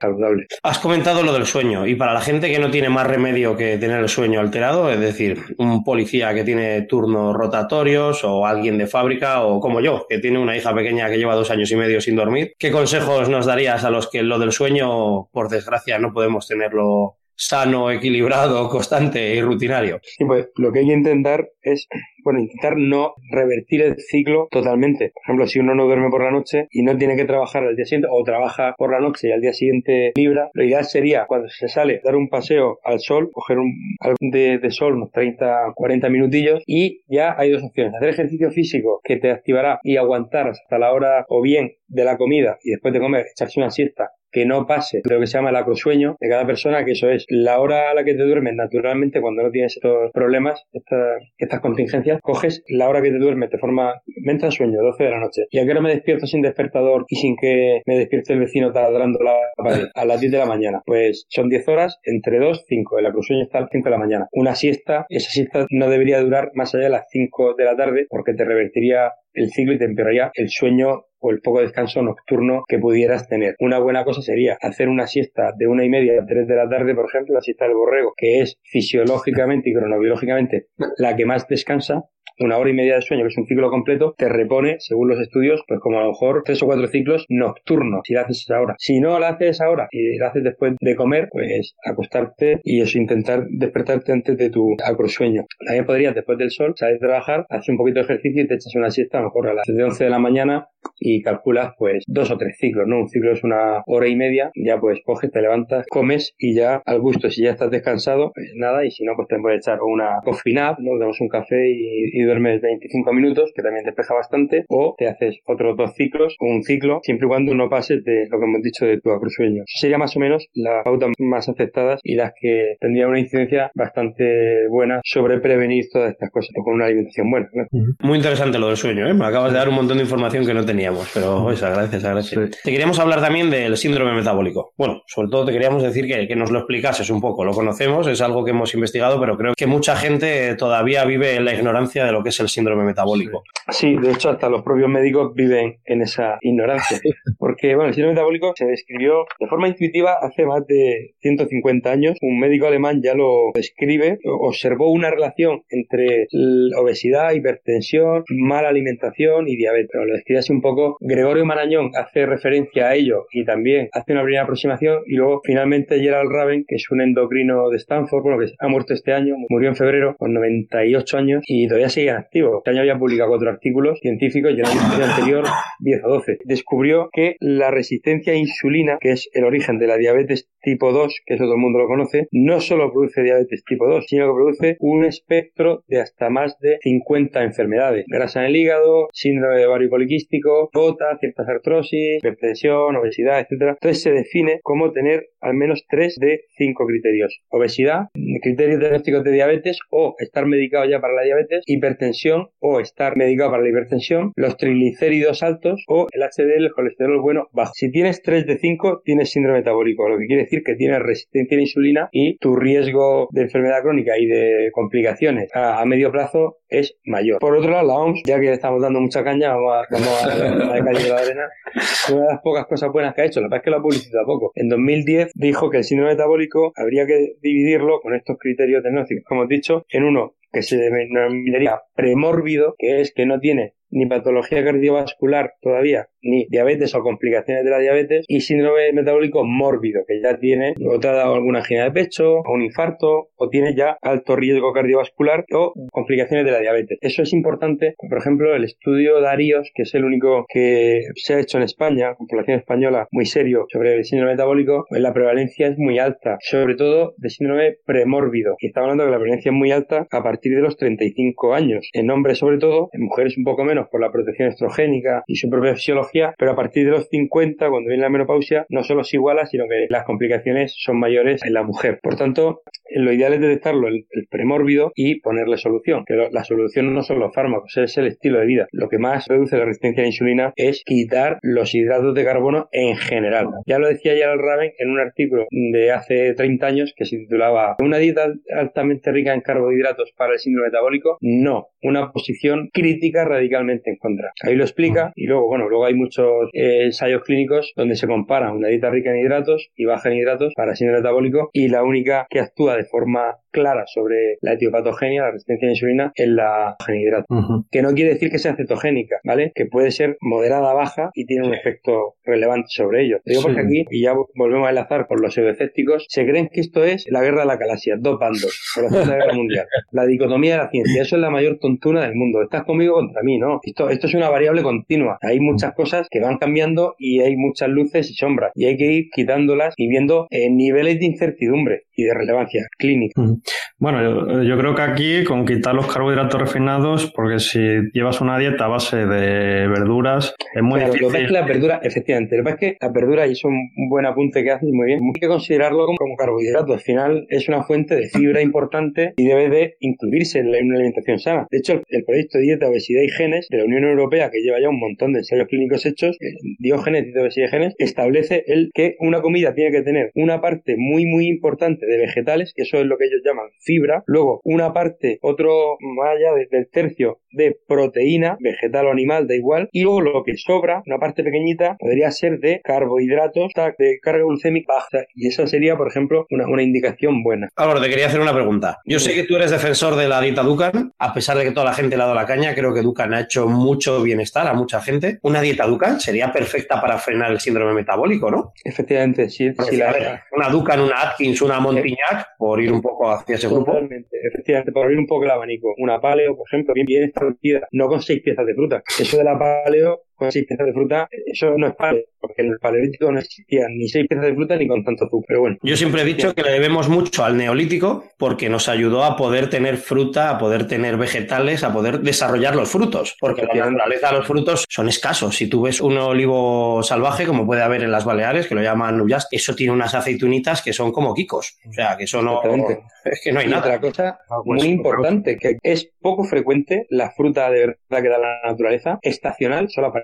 saludable. Has comentado lo del sueño y para la gente que no tiene más remedio que tener el sueño alterado, es decir, un policía que tiene turnos rotatorios o alguien de fábrica o como yo, que tiene una hija pequeña que lleva dos años y medio sin dormir, ¿qué consejos nos darías a los que lo del sueño, por desgracia, no podemos tenerlo sano, equilibrado, constante y rutinario. Pues lo que hay que intentar es, bueno, intentar no revertir el ciclo totalmente. Por ejemplo, si uno no duerme por la noche y no tiene que trabajar al día siguiente o trabaja por la noche y al día siguiente libra, lo ideal sería cuando se sale dar un paseo al sol, coger un algo de, de sol, unos 30, 40 minutillos y ya hay dos opciones. Hacer ejercicio físico que te activará y aguantar hasta la hora o bien de la comida y después de comer echarse una siesta que no pase lo que se llama el acrosueño de cada persona, que eso es la hora a la que te duermes naturalmente cuando no tienes estos problemas, estas, estas contingencias, coges la hora que te duermes de forma, me entra sueño, 12 de la noche, y a qué me despierto sin despertador y sin que me despierte el vecino taladrando la pared a las 10 de la mañana, pues son 10 horas, entre 2, 5, el acrosueño está a las 5 de la mañana. Una siesta, esa siesta no debería durar más allá de las 5 de la tarde porque te revertiría el ciclo y te empeoraría el sueño o el poco descanso nocturno que pudieras tener. Una buena cosa sería hacer una siesta de una y media a tres de la tarde, por ejemplo, la siesta del borrego, que es fisiológicamente y cronobiológicamente la que más descansa, una hora y media de sueño, que es un ciclo completo, te repone, según los estudios, pues como a lo mejor tres o cuatro ciclos nocturnos, si la haces esa hora. Si no la haces ahora y la haces después de comer, pues acostarte y eso, intentar despertarte antes de tu acrosueño. También podrías, después del sol, salir a trabajar, hacer un poquito de ejercicio y te echas una siesta, lo mejor a las de 11 de la mañana y calculas pues dos o tres ciclos, ¿no? Un ciclo es una hora y media, ya pues coges, te levantas, comes y ya al gusto, si ya estás descansado, pues nada, y si no, pues te puedes echar una coffee nap, ¿no? Damos un café y, y duermes 25 minutos, que también despeja bastante, o te haces otros dos ciclos o un ciclo, siempre y cuando no pases de lo que hemos dicho de tu acrosueño. Sería más o menos las pautas más aceptadas y las que tendrían una incidencia bastante buena sobre prevenir todas estas cosas, con una alimentación buena. Muy interesante lo del sueño, ¿eh? Me acabas de dar un montón de información que no teníamos, pero pues, gracias, gracias. Te queríamos hablar también del síndrome metabólico. Bueno, sobre todo te queríamos decir que, que nos lo explicases un poco. Lo conocemos, es algo que hemos investigado, pero creo que mucha gente todavía vive en la ignorancia de lo que es el síndrome metabólico. Sí, de hecho hasta los propios médicos viven en esa ignorancia, porque bueno, el síndrome metabólico se describió de forma intuitiva hace más de 150 años. Un médico alemán ya lo describe, observó una relación entre obesidad, hipertensión, mala alimentación y diabetes. Pero lo describe así un poco. Gregorio Marañón hace referencia a ello y también hace una primera aproximación y luego finalmente Gerald Raven, que es un endocrino de Stanford, bueno, que ha muerto este año, murió en febrero con 98 años y todavía sigue activo. Este año había publicado cuatro artículos científicos y en el año anterior 10 o 12. Descubrió que la resistencia a insulina, que es el origen de la diabetes tipo 2, que eso todo el mundo lo conoce, no solo produce diabetes tipo 2, sino que produce un espectro de hasta más de 50 enfermedades. Grasa en el hígado, síndrome de ovario poliquístico, gota, ciertas artrosis, hipertensión, obesidad, etc. Entonces se define como tener al menos 3 de 5 criterios. Obesidad, criterios diagnósticos de diabetes o estar medicado ya para la diabetes, hipertensión o estar medicado para la hipertensión, los triglicéridos altos o el HDL, el colesterol bueno, bajo. Si tienes 3 de 5, tienes síndrome metabólico, lo que quiere decir que tienes resistencia a la insulina y tu riesgo de enfermedad crónica y de complicaciones a, medio plazo es mayor. Por otro lado, la OMS, ya que estamos dando mucha caña, vamos a, vamos a, la calle de la arena, una de las pocas cosas buenas que ha hecho, la verdad es que lo ha publicitado poco. En 2010 dijo que el síndrome metabólico habría que dividirlo con estos criterios diagnósticos, como hemos dicho, en uno que se denominaría premórbido, que es que no tiene ni patología cardiovascular todavía, ni diabetes o complicaciones de la diabetes, y síndrome metabólico mórbido, que ya tiene o te ha dado alguna angina de pecho, o un infarto, o tiene ya alto riesgo cardiovascular o complicaciones de la diabetes. Eso es importante, por ejemplo, el estudio Daríos, que es el único que se ha hecho en España, población española muy serio sobre el síndrome metabólico, pues la prevalencia es muy alta, sobre todo de síndrome premórbido. Y estamos hablando de que la prevalencia es muy alta a partir de los 35 años. En hombres sobre todo, en mujeres un poco menos por la protección estrogénica y su propia fisiología, pero a partir de los 50, cuando viene la menopausia, no solo se iguala, sino que las complicaciones son mayores en la mujer. Por tanto, lo ideal es detectarlo el, premórbido y ponerle solución. Que la solución no son los fármacos, es el estilo de vida. Lo que más reduce la resistencia a la insulina es quitar los hidratos de carbono en general. Ya lo decía Gerald Raven en un artículo de hace 30 años que se titulaba ¿Una dieta altamente rica en carbohidratos para el síndrome metabólico? No, una posición crítica radicalmente en contra. Ahí lo explica y luego, bueno, luego hay muchos eh, ensayos clínicos donde se compara una dieta rica en hidratos y baja en hidratos para síndrome metabólico y la única que actúa de forma clara sobre la etiopatogenia, la resistencia a la insulina, en la genidrato. Que no quiere decir que sea cetogénica, ¿vale? Que puede ser moderada baja y tiene un efecto relevante sobre ello. Digo porque aquí, y ya volvemos a enlazar con los pseudoescépticos, se creen que esto es la guerra de la galaxia, dos bandos, por la Segunda Guerra Mundial. La dicotomía de la ciencia, eso es la mayor tontuna del mundo. Estás conmigo contra mí, ¿no? Esto, esto es una variable continua. Hay muchas cosas que van cambiando y hay muchas luces y sombras. Y hay que ir quitándolas y viendo eh, niveles de incertidumbre y de relevancia clínica. Bueno, yo, creo que aquí con quitar los carbohidratos refinados, porque si llevas una dieta a base de verduras, es muy difícil. Lo que es que las verduras, efectivamente, lo que es que las verduras, y es un buen apunte que haces muy bien, hay que considerarlo como, carbohidrato. Al final es una fuente de fibra importante y debe de incluirse en, una alimentación sana. De hecho, el, proyecto de dieta, obesidad y genes de la Unión Europea, que lleva ya un montón de ensayos clínicos hechos, eh, Diógenes de obesidad y genes, establece el que una comida tiene que tener una parte muy, muy importante de vegetales, que eso es lo que ellos llaman llaman fibra, luego una parte, otro más allá desde el tercio de proteína, vegetal o animal, da igual, y luego lo que sobra, una parte pequeñita, podría ser de carbohidratos, de carga glucémica baja, y esa sería, por ejemplo, una, una indicación buena. Álvaro, te quería hacer una pregunta. Yo sé que tú eres defensor de la dieta Dukan, a pesar de que toda la gente le ha dado la caña, creo que Dukan ha hecho mucho bienestar a mucha gente. Una dieta Dukan sería perfecta para frenar el síndrome metabólico, ¿no? Efectivamente, sí. sí la... Una Dukan, una Atkins, una Montignac, por ir un poco hacia ese grupo. Totalmente, efectivamente, por abrir un poco el abanico. Una paleo, por ejemplo, bien, bien establecida, no con seis piezas de fruta. Eso de la paleo con seis piezas de fruta, eso no es paleo, porque en el paleolítico no existían ni seis piezas de fruta ni con tanto azúcar. Pero bueno. Yo siempre he dicho que le debemos mucho al neolítico porque nos ayudó a poder tener fruta, a poder tener vegetales, a poder desarrollar los frutos. Porque la naturaleza de los frutos son escasos. Si tú ves un olivo salvaje, como puede haber en las Baleares, que lo llaman nuyas, eso tiene unas aceitunitas que son como kikos. O sea, que eso no. Es que no hay nada. Otra cosa ah, pues, muy importante, que es poco frecuente la fruta de verdad que da la naturaleza estacional, solo para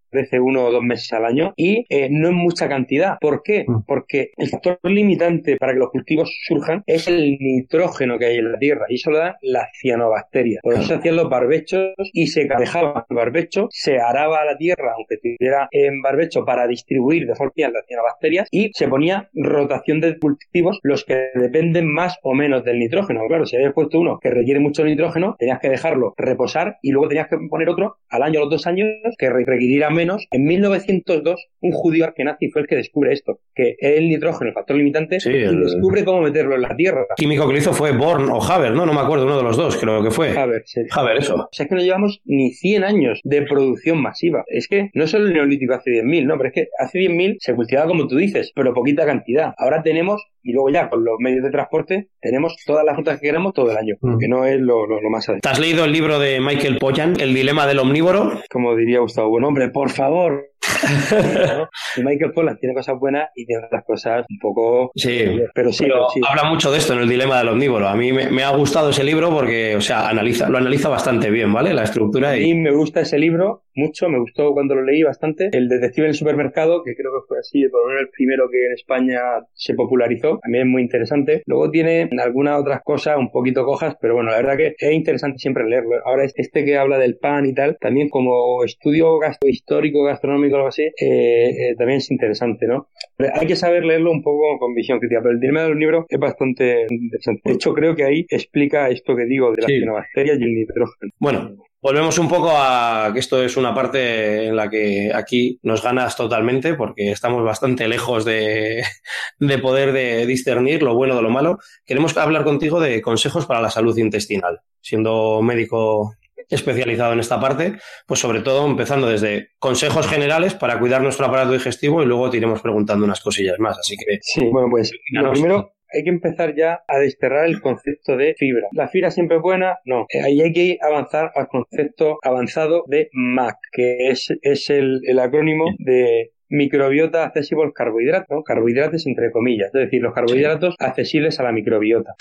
crece uno o dos meses al año y eh, no en mucha cantidad. ¿Por qué? Mm. Porque el factor limitante para que los cultivos surjan es el nitrógeno que hay en la tierra y eso lo dan las cianobacterias. Por eso se hacían los barbechos y se dejaba el barbecho, se araba la tierra, aunque estuviera en barbecho, para distribuir de forma las cianobacterias y se ponía rotación de cultivos los que dependen más o menos del nitrógeno. Claro, si habías puesto uno que requiere mucho nitrógeno, tenías que dejarlo reposar y luego tenías que poner otro al año o los dos años que requeriría menos en 1902 un judío arkenazi fue el que descubre esto, que el nitrógeno, el factor limitante, y descubre cómo meterlo en la Tierra. El químico que lo hizo fue Born o Haber, ¿no? No me acuerdo, uno de los dos, creo que fue. Haber, sí. Haber, eso. O sea, es que no llevamos ni 100 años de producción masiva. Es que no solo el neolítico hace 10.000, no, pero es que hace 10.000 se cultivaba como tú dices, pero poquita cantidad. Ahora tenemos y luego ya con los medios de transporte tenemos todas las frutas que queramos todo el año, mm. que no es lo, lo, más adecuado. ¿Te has leído el libro de Michael Pollan, El dilema del omnívoro? Como diría Gustavo, buen hombre, por favor. y Michael Pollan tiene cosas buenas y tiene otras cosas un poco... Sí, pero sí, habla mucho de esto en El dilema del omnívoro. A mí me, ha gustado ese libro porque, o sea, analiza, lo analiza bastante bien, ¿vale? La estructura. Y... A mí me gusta ese libro mucho, me gustó cuando lo leí bastante. El detective en el supermercado, que creo que fue así, por lo menos el primero que en España se popularizó, también es muy interesante. Luego tiene algunas otras cosas un poquito cojas, pero bueno, la verdad que es interesante siempre leerlo. Ahora este que habla del pan y tal, también como estudio gasto histórico, gastronómico, algo así, eh, eh, también es interesante, ¿no? hay que saber leerlo un poco con visión crítica, pero el dilema del libro es bastante interesante. De hecho, creo que ahí explica esto que digo de las sí. y el nitrógeno. Bueno, Volvemos un poco a que esto es una parte en la que aquí nos ganas totalmente porque estamos bastante lejos de, de poder de discernir lo bueno de lo malo. Queremos hablar contigo de consejos para la salud intestinal. Siendo médico especializado en esta parte, pues sobre todo empezando desde consejos generales para cuidar nuestro aparato digestivo y luego te iremos preguntando unas cosillas más. Así que. Sí, bueno, pues lo primero hay que empezar ya a desterrar el concepto de fibra. ¿La fibra siempre es buena? No. Eh, ahí hay que avanzar al concepto avanzado de MAC, que es, es el, el acrónimo de microbiota accesible carbohidratos, carbohidratos entre comillas, es decir, los carbohidratos accesibles a la microbiota.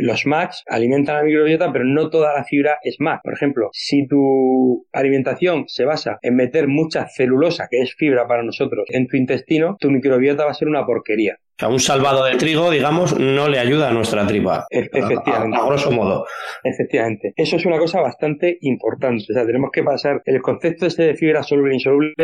Los MACs alimentan a la microbiota, pero no toda la fibra es MAC. Por ejemplo, si tu alimentación se basa en meter mucha celulosa, que es fibra para nosotros, en tu intestino, tu microbiota va a ser una porquería. Sea, un salvado de trigo, digamos, no le ayuda a nuestra tripa. E-, efectivamente. A, grosso modo. Efectivamente. Eso es una cosa bastante importante. O sea, tenemos que pasar el concepto este de fibra soluble e insoluble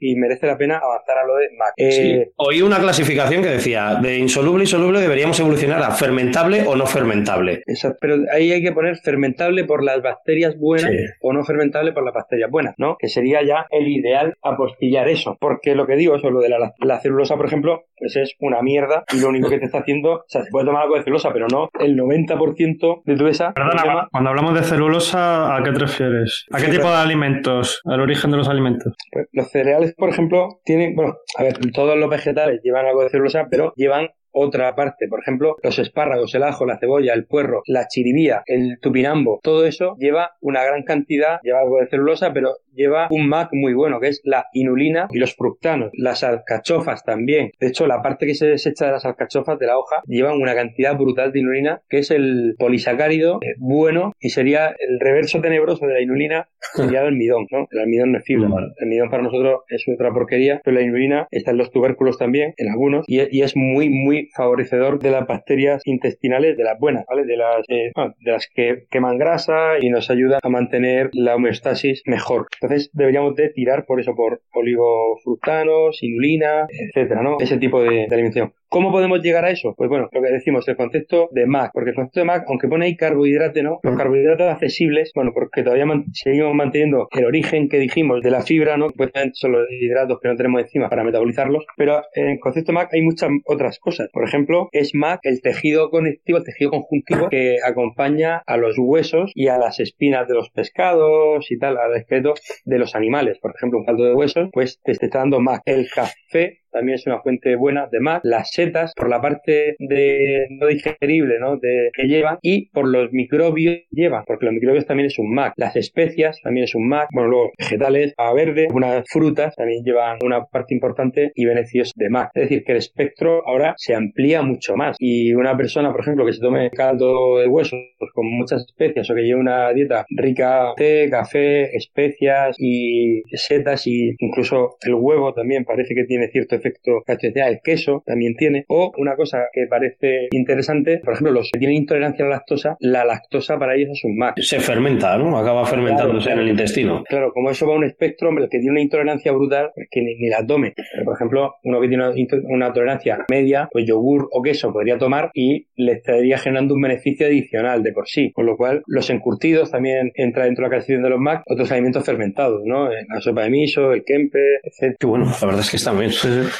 y merece la pena avanzar a lo de MAC. Eh, Oí una clasificación que decía, de insoluble y soluble deberíamos evolucionar a fermentable o no fermentable. Exacto. Pero ahí hay que poner fermentable por las bacterias buenas o no fermentable por las bacterias buenas, ¿no? Que sería ya el ideal apostillar eso. Porque lo que digo, eso, lo de la, la celulosa, por ejemplo, pues es una mierda y lo único que te está haciendo, o sea, se puede tomar algo de celulosa, pero no el 90% de tu esa. Perdona, cuando hablamos de celulosa, ¿a qué te refieres? ¿A qué tipo de alimentos? ¿Al origen de los alimentos? Pues los cereales, por ejemplo, tienen, bueno, a ver, todos los vegetales llevan algo de celulosa, pero llevan otra parte. Por ejemplo, los espárragos, el ajo, la cebolla, el puerro, la chiribía, el tupinambo, todo eso lleva una gran cantidad, lleva algo de celulosa, pero lleva un MAC muy bueno, que es la inulina y los fructanos. Las alcachofas también. De hecho, la parte que se desecha de las alcachofas de la hoja llevan una cantidad brutal de inulina, que es el polisacárido eh, bueno y sería el reverso tenebroso de la inulina, sería el almidón, ¿no? El almidón no es fibra. El almidón para nosotros es otra porquería, pero la inulina está en los tubérculos también, en algunos, y, es muy, muy favorecedor de las bacterias intestinales, de las buenas, ¿vale? De las, eh, de las que queman grasa y nos ayuda a mantener la homeostasis mejor. Entonces deberíamos de tirar por eso, por oligofructanos, inulina, etcétera, ¿no? Ese tipo de, de alimentación. ¿Cómo podemos llegar a eso? Pues bueno, lo que decimos, el concepto de MAC, porque el concepto de MAC, aunque pone ahí carbohidrato, ¿no? Los carbohidratos accesibles, bueno, porque todavía seguimos manteniendo el origen que dijimos de la fibra, ¿no? Pues son los hidratos que no tenemos encima para metabolizarlos, pero en el concepto MAC hay muchas otras cosas. Por ejemplo, es MAC el tejido conectivo, el tejido conjuntivo que acompaña a los huesos y a las espinas de los pescados y tal, al esqueleto de los animales. Por ejemplo, un caldo de huesos, pues te está dando MAC. El café también es una fuente buena de MAC. Las setas, por la parte de no digerible, ¿no? De, que llevan y por los microbios llevan, porque los microbios también es un MAC. Las especias también es un MAC. Bueno, luego vegetales, a verde, algunas frutas también llevan una parte importante y beneficios de MAC. Es decir, que el espectro ahora se amplía mucho más. Y una persona, por ejemplo, que se tome caldo de huesos con muchas especias o que lleve una dieta rica té, café, especias y setas y incluso el huevo también parece que tiene cierto efecto el queso también tiene. O una cosa que parece interesante, por ejemplo, los que tienen intolerancia a la lactosa, la lactosa para ellos es un MAC. Se fermenta, ¿no? Acaba fermentándose en el intestino. Claro, como eso va a un espectro, el que tiene una intolerancia brutal, es que ni, la tome. por ejemplo, uno que tiene una, tolerancia media, pues yogur o queso podría tomar y le estaría generando un beneficio adicional de por sí. Con lo cual, los encurtidos también entra dentro de la clasificación de los MAC, otros alimentos fermentados, ¿no? La sopa de miso, el kempe, etc. Qué bueno, la verdad es que está bien.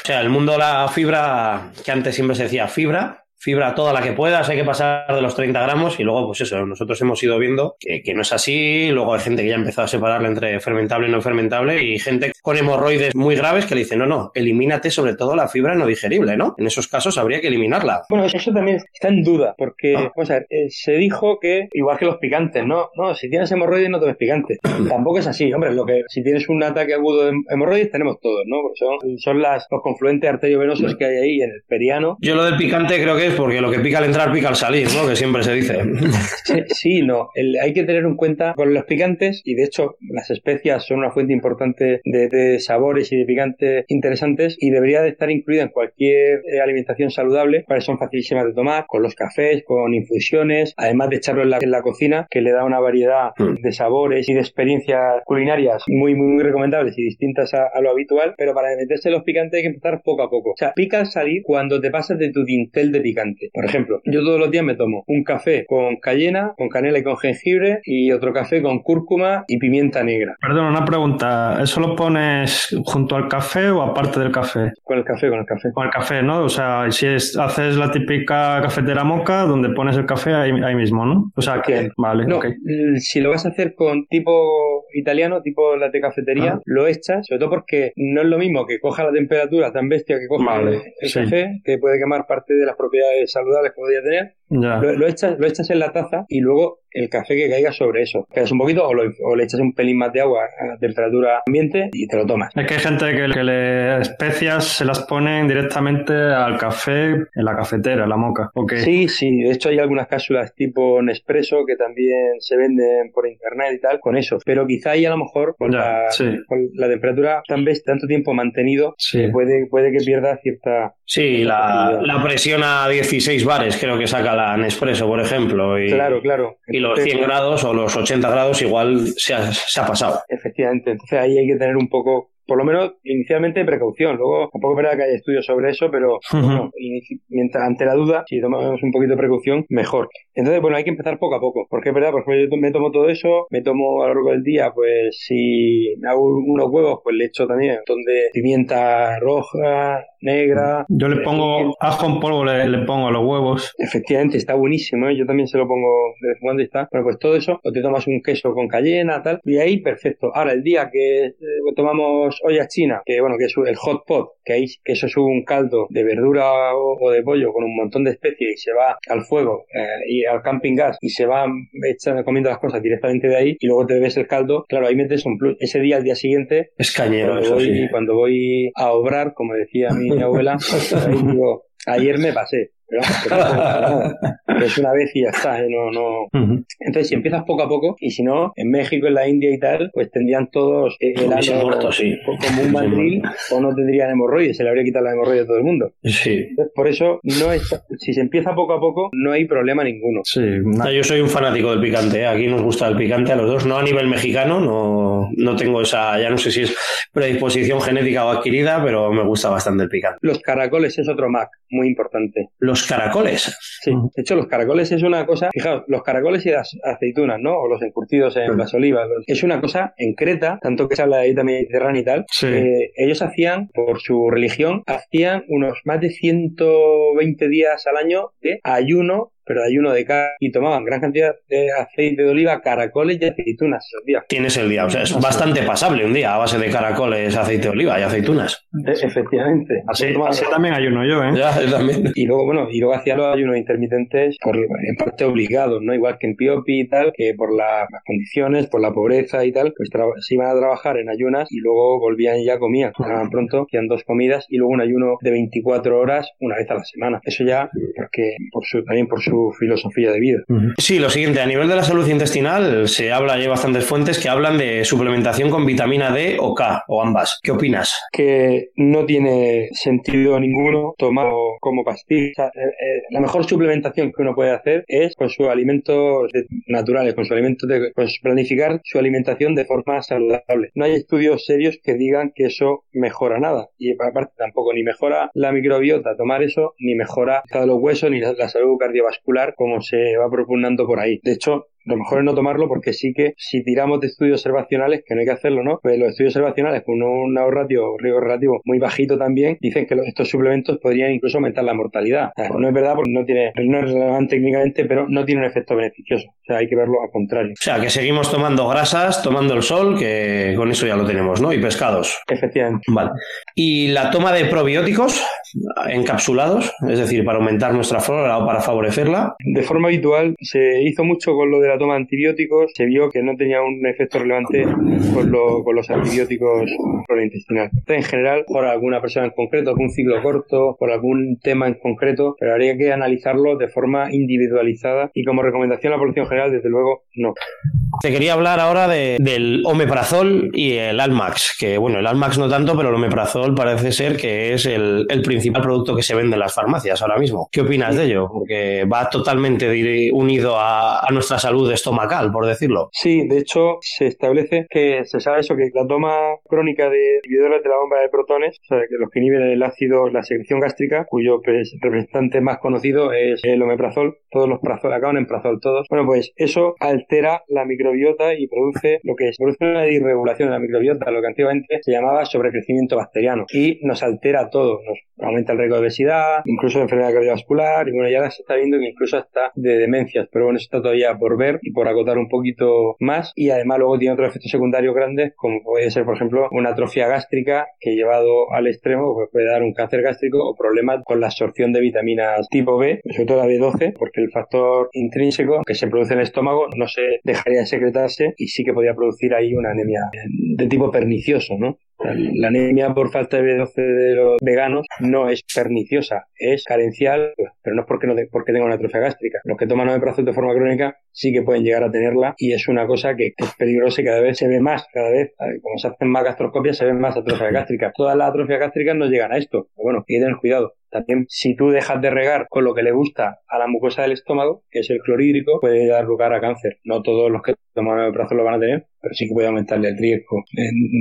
O sea, el mundo de la fibra, que antes siempre se decía fibra, fibra toda la que puedas, hay que pasar de los 30 gramos y luego, pues eso, nosotros hemos ido viendo que, no es así, luego hay gente que ya ha empezado a separarla entre fermentable y no fermentable y gente con hemorroides muy graves que le dice, no, no, elimínate sobre todo la fibra no digerible, ¿no? En esos casos habría que eliminarla. Bueno, eso también está en duda, porque, ah. vamos a ver, eh, se dijo que, igual que los picantes, ¿no? No, si tienes hemorroides no tomes picante. Tampoco es así, hombre, lo que, si tienes un ataque agudo de hemorroides tenemos todos, ¿no? son, son las, los confluentes arteriovenosos que hay ahí en el periano. Yo lo del picante creo que es porque lo que pica al entrar pica al salir, ¿no? Que siempre se dice. Sí, no. hay que tener en cuenta con los picantes, y de hecho las especias son una fuente importante de, sabores y de picantes interesantes, y debería de estar incluida en cualquier eh, alimentación saludable, para son facilísimas de tomar, con los cafés, con infusiones, además de echarlo en la, cocina, que le da una variedad mm. de sabores y de experiencias culinarias muy, muy, muy recomendables y distintas a, lo habitual, pero para meterse los picantes hay que empezar poco a poco. O sea, pica al salir cuando te pasas de tu dintel de picante. Por ejemplo, yo todos los días me tomo un café con cayena, con canela y con jengibre y otro café con cúrcuma y pimienta negra. Perdón, una pregunta. ¿Eso lo pones junto al café o aparte del café? Con el café, con el café. Con el café, ¿no? O sea, si es, haces la típica cafetera moca donde pones el café ahí, mismo, ¿no? O sea, que, vale, no, Si lo vas a hacer con tipo italiano, tipo la de cafetería, ah. lo echas, sobre todo porque no es lo mismo que coja la temperatura tan bestia que coja el, café, que puede quemar parte de las propiedades saludables que podría tener. Lo, echas, lo echas en la taza y luego el café que caiga sobre eso. Quedas un poquito o, le echas un pelín más de agua a temperatura ambiente y te lo tomas. Es que hay gente que, que le especias se las ponen directamente al café en la cafetera, en la moca. Sí, sí. De hecho hay algunas cápsulas tipo Nespresso que también se venden por internet y tal con eso. Pero quizá ahí a lo mejor con, la, temperatura tan vez tanto tiempo mantenido puede, puede que pierda cierta... Sí, la, la presión a 16 bares creo que saca la Nespresso, por ejemplo. Y, claro, claro. Y los 100 grados o los 80 grados igual se ha, se ha pasado. Efectivamente. Entonces ahí hay que tener un poco por lo menos inicialmente precaución. Luego, tampoco es verdad que haya estudios sobre eso, pero mientras ante la duda, si tomamos un poquito de precaución, mejor. Entonces, bueno, hay que empezar poco a poco, porque es verdad, por ejemplo, yo me tomo todo eso, me tomo a lo largo del día, pues si me hago unos huevos, pues le echo también un montón de pimienta roja, negra. Yo le pongo ajo en polvo, le, pongo a los huevos. Efectivamente, está buenísimo, ¿eh? yo también se lo pongo de vez en cuando y está. Bueno, pues todo eso, o te tomas un queso con cayena, tal, y ahí perfecto. Ahora, el día que eh, tomamos tenemos olla china, que bueno, que es el hot pot, que, hay, que eso es un caldo de verdura o, de pollo con un montón de especies y se va al fuego eh, y al camping gas y se va echando, comiendo las cosas directamente de ahí y luego te bebes el caldo, claro, ahí metes un plus. Ese día, al día siguiente, es cañero. Cuando, voy, cuando voy a obrar, como decía mi abuela, ahí digo, ayer me pasé. Pero, es una vez y ya está, ¿eh? no, no. Entonces, si empiezas poco a poco, y si no, en México, en la India y tal, pues tendrían todos el ano sí. como un mandril, o no tendrían hemorroides, se le habría quitado la hemorroide a todo el mundo. Sí. por eso, no es, si se empieza poco a poco, no hay problema ninguno. Sí, yo soy un fanático del picante, ¿eh? aquí nos gusta el picante a los dos, no a nivel mexicano, no, no tengo esa, ya no sé si es predisposición genética o adquirida, pero me gusta bastante el picante. Los caracoles es otro Mac muy importante. Los caracoles. Sí, de hecho los caracoles es una cosa, fijaos, los caracoles y las aceitunas, ¿no? O los encurtidos en las olivas, es una cosa en Creta, tanto que se habla de dieta mediterránea y tal, eh, ellos hacían, por su religión, hacían unos más de 120 días al año de ayuno pero ayuno de carne y tomaban gran cantidad de aceite de oliva, caracoles y aceitunas esos días. Tienes el día, o sea, es bastante pasable un día a base de caracoles, aceite de oliva y aceitunas. E, efectivamente. Así, también ayuno yo, ¿eh? Ya, también. Y luego, bueno, y luego hacía los ayunos intermitentes por, en parte obligados, ¿no? Igual que en Piopi y tal, que por las condiciones, por la pobreza y tal, pues se iban a trabajar en ayunas y luego volvían y ya comían. Trabajaban pronto, hacían dos comidas y luego un ayuno de 24 horas una vez a la semana. Eso ya, porque por su, también por su filosofía de vida. Sí, lo siguiente, a nivel de la salud intestinal se habla, hay bastantes fuentes que hablan de suplementación con vitamina D o K, o ambas. ¿Qué opinas? Que no tiene sentido ninguno tomar como pastilla. Eh, eh, la mejor suplementación que uno puede hacer es con sus alimentos naturales, con su alimento de, planificar su alimentación de forma saludable. No hay estudios serios que digan que eso mejora nada. Y aparte tampoco ni mejora la microbiota tomar eso, ni mejora los huesos, ni la salud cardiovascular como se va propugnando por ahí. De hecho, lo mejor es no tomarlo porque sí que si tiramos de estudios observacionales, que no hay que hacerlo, ¿no? Pues los estudios observacionales con un ahorratio riesgo relativo muy bajito también, dicen que estos suplementos podrían incluso aumentar la mortalidad. no es verdad porque no tiene, no es relevante técnicamente, pero no tiene un efecto beneficioso. O sea, hay que verlo al contrario. O sea, que seguimos tomando grasas, tomando el sol, que con eso ya lo tenemos, ¿no? Y pescados. Efectivamente. Vale. Y la toma de probióticos encapsulados, es decir, para aumentar nuestra flora o para favorecerla. De forma habitual se hizo mucho con lo de la toma de antibióticos, se vio que no tenía un efecto relevante con, los antibióticos por el intestinal. En general, por alguna persona en concreto, algún ciclo corto, por algún tema en concreto, pero habría que analizarlo de forma individualizada y como recomendación a la población general, desde luego, no. Te quería hablar ahora del omeprazol y el Almax, que bueno, el Almax no tanto, pero el omeprazol parece ser que es el, principal producto que se vende en las farmacias ahora mismo. ¿Qué opinas de ello? Porque va totalmente unido a nuestra salud estomacal, por decirlo. Sí, de hecho se establece que se sabe eso, que la toma crónica de inhibidores de la bomba de protones, o sea, que los que inhiben el ácido, la secreción gástrica, cuyo representante más conocido es el omeprazol, todos los prazol acaban en prazol todos. Bueno, pues eso altera la microbiota y produce lo que es, produce una disregulación de la microbiota, lo que antiguamente se llamaba sobrecrecimiento bacteriano y nos altera todo, nos aumenta el riesgo de obesidad, incluso de enfermedad cardiovascular y bueno, ya se está viendo que incluso hasta de demencias, pero bueno, eso está todavía por ver y por acotar un poquito más. Y además luego tiene otros efectos secundarios grandes, como puede ser, por ejemplo, una atrofia gástrica que llevado al extremo pues puede dar un cáncer gástrico o problemas con la absorción de vitaminas tipo B, sobre todo la B12, porque el factor intrínseco que se produce en el estómago no se dejaría de secretarse y sí que podría producir ahí una anemia de tipo pernicioso, ¿no? La anemia por falta de B12 de los veganos no es perniciosa, es carencial, pero no es porque, no porque tenga una atrofia gástrica. Los que toman omeprazol de forma crónica sí que pueden llegar a tenerla y es una cosa que es peligrosa y cada vez se ve más, cada vez, como se hacen más gastroscopias, se ven más atrofia gástrica. Todas las atrofias gástricas no llegan a esto, pero bueno, hay que tener cuidado. También, si tú dejas de regar con lo que le gusta a la mucosa del estómago, que es el clorhídrico, puede dar lugar a cáncer. No todos los que toman omeprazol lo van a tener, pero sí que puede aumentarle el riesgo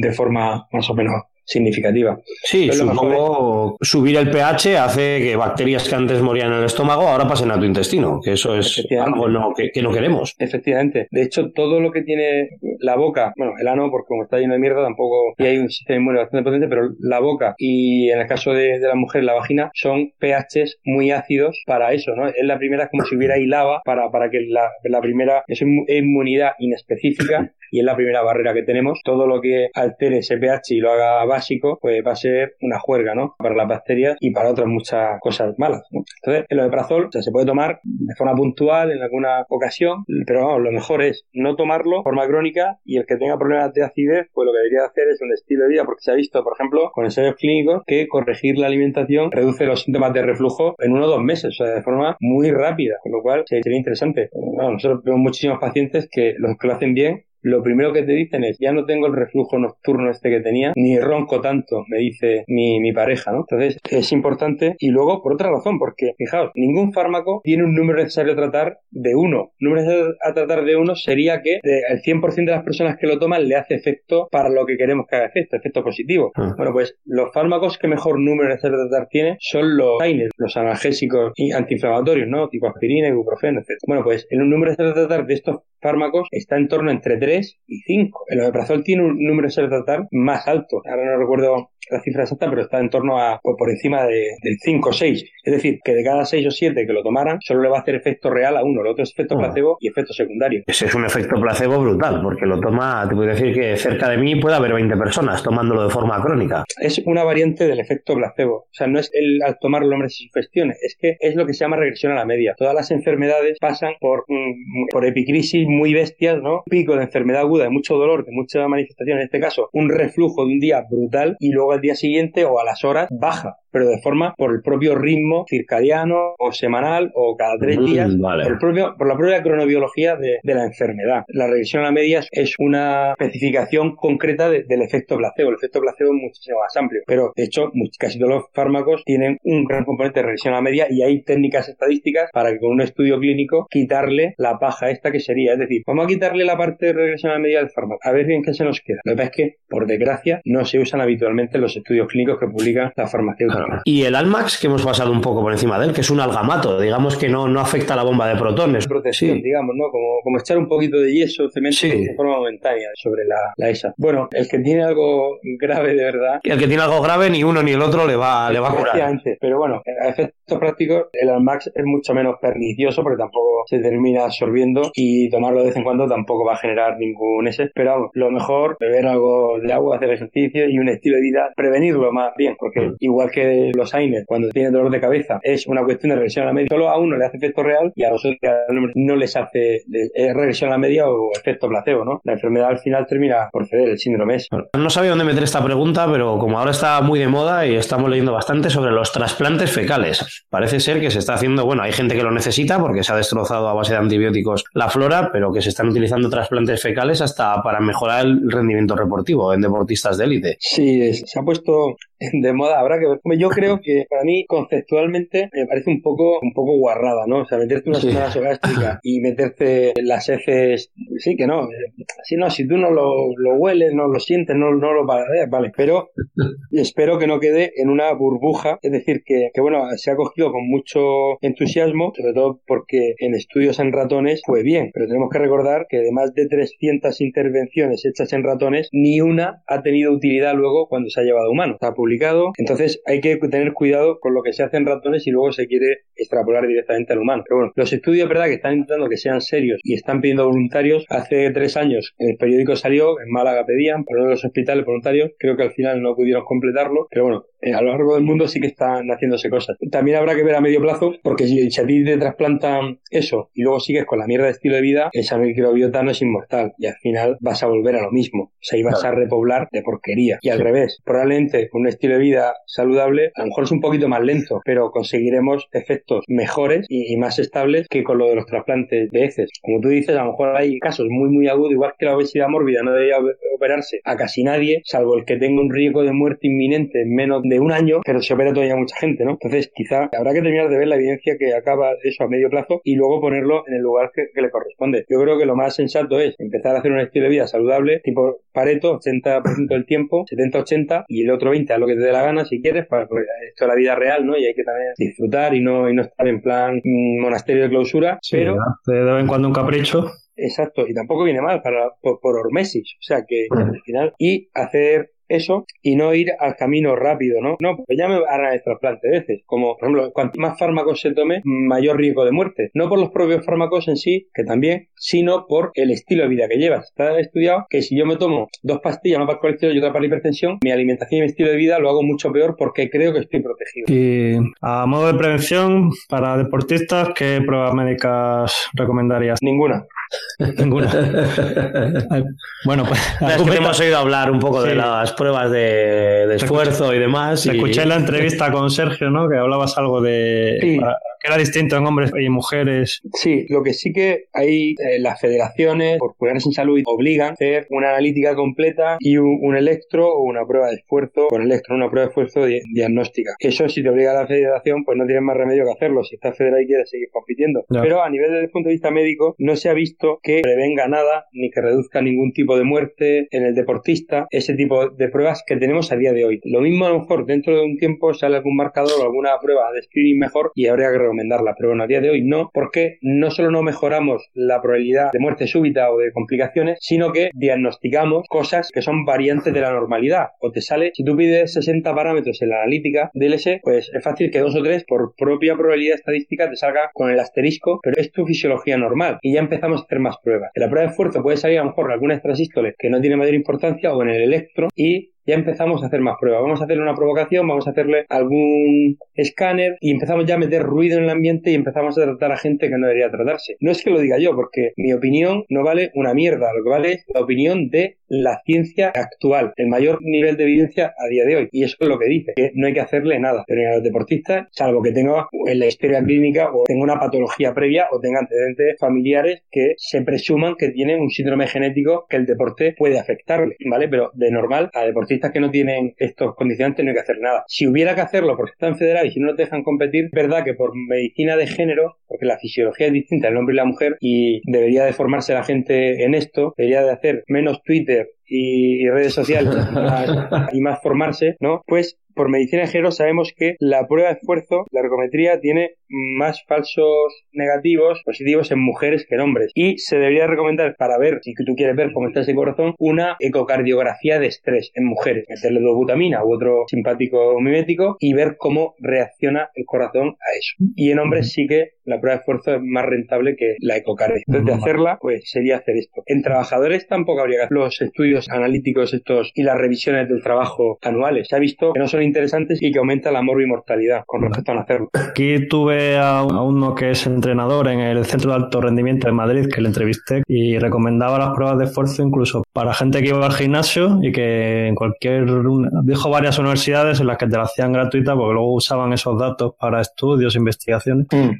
de forma más o menos significativa. Sí, supongo subir el pH hace que bacterias que antes morían en el estómago ahora pasen a tu intestino, que eso es algo que, no queremos. Efectivamente. De hecho, todo lo que tiene la boca, bueno, el ano, porque como está lleno de mierda, tampoco, y hay un sistema inmune bastante potente, pero la boca y en el caso de, la mujer, la vagina, son pHs muy ácidos para eso, ¿no? Es la primera, como si hubiera ahí lava para, para que la, la primera, es inmunidad inespecífica y es la primera barrera que tenemos. Todo lo que altere ese pH y lo haga básico, pues va a ser una juerga, ¿no? Para las bacterias y para otras muchas cosas malas, Entonces, el omeprazol se puede tomar de forma puntual en alguna ocasión, pero vamos, lo mejor es no tomarlo de forma crónica y el que tenga problemas de acidez, pues lo que debería hacer es un estilo de vida, porque se ha visto, por ejemplo, con ensayos clínicos, que corregir la alimentación reduce los síntomas de reflujo en uno o dos meses, o sea, de forma muy rápida, con lo cual sería interesante. nosotros vemos muchísimos pacientes que los que lo hacen bien lo primero que te dicen es, ya no tengo el reflujo nocturno este que tenía, ni ronco tanto, me dice mi, mi pareja, ¿no? Entonces, es importante. Y luego, por otra razón, porque, fijaos, ningún fármaco tiene un número necesario a tratar de uno. Un número necesario a tratar de uno sería que el 100% de las personas que lo toman le hace efecto para lo que queremos que haga efecto, efecto positivo. Ah. Bueno, pues los fármacos que mejor número necesario a tratar tiene son los AINES, los analgésicos y antiinflamatorios, ¿no? Tipo aspirina, ibuprofeno, etc. Bueno, pues el número necesario a tratar de estos fármacos está en torno entre 3 y 5. El omeprazol tiene un número de más alto. Ahora no recuerdo la cifra exacta, pero está en torno a por, por encima de, del 5 o 6. Es decir, que de cada 6 o 7 que lo tomaran, solo le va a hacer efecto real a uno. El otro es efecto ah. placebo y efecto secundario. Ese es un efecto placebo brutal, porque lo toma, te puedo decir que cerca de mí puede haber 20 personas tomándolo de forma crónica. Es una variante del efecto placebo. O sea, no es el al tomarlo hombre se sugestione, es que es lo que se llama regresión a la media. Todas las enfermedades pasan por, mm, por epicrisis muy bestias, ¿no? Pico de enfermedad aguda, de mucho dolor, de mucha manifestación, en este caso, un reflujo de un día brutal y luego al día siguiente o a las horas baja pero de forma por el propio ritmo circadiano o semanal o cada tres mm, días, por, el propio, por la propia cronobiología de, de, la enfermedad. La regresión a medias es una especificación concreta del efecto placebo. El efecto placebo es muchísimo más amplio, pero de hecho casi todos los fármacos tienen un gran componente de regresión a media y hay técnicas estadísticas para que con un estudio clínico quitarle la paja esta que sería, es decir, vamos a quitarle la parte de regresión a media del fármaco, a ver bien qué se nos queda. Lo que pasa es que, por desgracia, no se usan habitualmente los estudios clínicos que publican la farmacéutica. Y el Almax, que hemos pasado un poco por encima de él, que es un algamato, digamos que no, no afecta a la bomba de protones. Protección, digamos, ¿no? Como, como echar un poquito de yeso, cemento de forma momentánea sobre la, la, ESA. Bueno, el que tiene algo grave de verdad. El que tiene algo grave, ni uno ni el otro le va, le va a curar. Pero bueno, a efectos prácticos, el Almax es mucho menos pernicioso porque tampoco se termina absorbiendo y tomarlo de vez en cuando tampoco va a generar ningún ese. Pero vamos, lo mejor, beber algo de agua, hacer ejercicio y un estilo de vida, prevenirlo más bien, porque mm. igual que los cuando tienen dolor de cabeza es una cuestión de regresión a la media. Solo a uno le hace efecto real y a los otros no les hace regresión a la media o efecto placebo, ¿no? La enfermedad al final termina por ceder, el síndrome es. No sabía dónde meter esta pregunta, pero como ahora está muy de moda y estamos leyendo bastante sobre los trasplantes fecales, parece ser que se está haciendo, bueno, hay gente que lo necesita porque se ha destrozado a base de antibióticos la flora, pero que se están utilizando trasplantes fecales hasta para mejorar el rendimiento deportivo en deportistas de élite. Sí, se ha puesto de moda, habrá que ver. Yo creo que para mí conceptualmente me parece un poco un poco guarrada, ¿no? O sea, meterte una sonda gástrica y meterte las heces, sí que no. Si no, si tú no lo, lo hueles, no lo sientes, no, no lo paladeas, vale. Pero espero que no quede en una burbuja, es decir, que, que bueno, se ha con mucho entusiasmo, sobre todo porque en estudios en ratones fue bien, pero tenemos que recordar que de más de 300 intervenciones hechas en ratones, ni una ha tenido utilidad luego cuando se ha llevado a humano. Está publicado, entonces hay que tener cuidado con lo que se hace en ratones y luego se quiere extrapolar directamente al humano. Pero bueno, los estudios, verdad, que están intentando que sean serios y están pidiendo voluntarios. Hace tres años en el periódico salió, en Málaga pedían, por uno de los hospitales voluntarios. Creo que al final no pudieron completarlo, pero bueno, a lo largo del mundo sí que están haciéndose cosas. También habrá que ver a medio plazo, porque si, a ti te trasplantan eso y luego sigues con la mierda de estilo de vida, esa microbiota no es inmortal y al final vas a volver a lo mismo. O sea, ibas a repoblar de porquería. Y al revés, probablemente con un estilo de vida saludable, a lo mejor es un poquito más lento, pero conseguiremos efectos mejores y, más estables que con lo de los trasplantes de heces. Como tú dices, a lo mejor hay casos muy, muy agudos, igual que la obesidad mórbida no debería operarse a casi nadie, salvo el que tenga un riesgo de muerte inminente en menos de un año, pero se opera todavía mucha gente, ¿no? Entonces, quizá habrá que terminar de ver la evidencia que acaba eso a medio plazo y luego ponerlo en el lugar que, le corresponde. Yo creo que lo más sensato es empezar a hacer un estilo de vida saludable, tipo Pareto, 80% del tiempo, 70-80, y el otro 20 a lo que te dé la gana si quieres, para, esto es la vida real, ¿no? Y hay que también disfrutar y no, y no estar en plan mm, monasterio de clausura, pero... De vez en cuando un capricho. Exacto, y tampoco viene mal para por, por hormesis, o sea que al final y hacer eso y no ir al camino rápido, ¿no? No, porque ya me harán el trasplante de veces. Como, por ejemplo, cuanto más fármacos se tome, mayor riesgo de muerte. No por los propios fármacos en sí, que también, sino por el estilo de vida que llevas. Está estudiado que si yo me tomo dos pastillas, una para el colesterol y otra para la hipertensión, mi alimentación y mi estilo de vida lo hago mucho peor porque creo que estoy protegido. Y a modo de prevención, para deportistas, ¿qué pruebas médicas recomendarías? Ninguna. Ninguna. bueno, pues es que hemos oído hablar un poco de las pruebas de, esfuerzo y demás. Escuché en la entrevista con Sergio, ¿no? Que hablabas algo de que era distinto en hombres y mujeres. Sí, lo que sí que hay eh, las federaciones, por cuidarse en salud, obligan a hacer una analítica completa y un, electro o una prueba de esfuerzo con electro, una prueba de esfuerzo diagnóstica. Eso si te obliga a la federación, pues no tienes más remedio que hacerlo si estás federado y quieres seguir compitiendo. Pero a nivel desde el punto de vista médico, no se ha visto que prevenga nada ni que reduzca ningún tipo de muerte en el deportista, ese tipo de pruebas que tenemos a día de hoy. Lo mismo a lo mejor dentro de un tiempo sale algún marcador o alguna prueba de screening mejor y habría que recomendarla. Pero bueno, a día de hoy no, porque no solo no mejoramos la probabilidad de muerte súbita o de complicaciones, sino que diagnosticamos cosas que son variantes de la normalidad. O te sale, si tú pides 60 parámetros en la analítica DLS, pues es fácil que dos o tres por propia probabilidad estadística te salga con el asterisco, pero es tu fisiología normal y ya empezamos a hacer más pruebas. En la prueba de esfuerzo puede salir a lo mejor alguna extrasístole que no tiene mayor importancia o en el electro y see ya empezamos a hacer más pruebas. Vamos a hacerle una provocación, vamos a hacerle algún escáner y empezamos ya a meter ruido en el ambiente y empezamos a tratar a gente que no debería tratarse. No es que lo diga yo, porque mi opinión no vale una mierda, lo que vale es la opinión de la ciencia actual, el mayor nivel de evidencia a día de hoy. Y eso es lo que dice, que no hay que hacerle nada. Pero a los deportistas, salvo que tenga en la historia clínica o tenga una patología previa o tenga antecedentes familiares que se presuman que tienen un síndrome genético que el deporte puede afectarle, ¿vale? Pero de normal a deportistas que no tienen estos condicionantes no hay que hacer nada. Si hubiera que hacerlo porque están federados y si no nos dejan competir, es verdad que por medicina de género, porque la fisiología es distinta el hombre y la mujer y debería de formarse la gente en esto, debería de hacer menos Twitter y, redes sociales y más formarse, ¿no? Pues por medicina de género sabemos que la prueba de esfuerzo, la ergometría, tiene más falsos negativos positivos en mujeres que en hombres. Y se debería recomendar para ver, si tú quieres ver cómo está ese corazón, una ecocardiografía de estrés en mujeres. Meterle butamina u otro simpático mimético y ver cómo reacciona el corazón a eso. Y en hombres sí que la prueba de esfuerzo es más rentable que la ecocardia. Entonces, de hacerla, pues sería hacer esto. En trabajadores tampoco habría que hacer los estudios analíticos estos y las revisiones del trabajo anuales. Se ha visto que no son interesantes y que aumenta la morbi-mortalidad con respecto a hacerlo. Aquí tuve a uno que es entrenador en el Centro de Alto Rendimiento de Madrid que le entrevisté y recomendaba las pruebas de esfuerzo incluso para gente que iba al gimnasio y que en cualquier dijo varias universidades en las que te la hacían gratuita porque luego usaban esos datos para estudios, investigaciones. Mm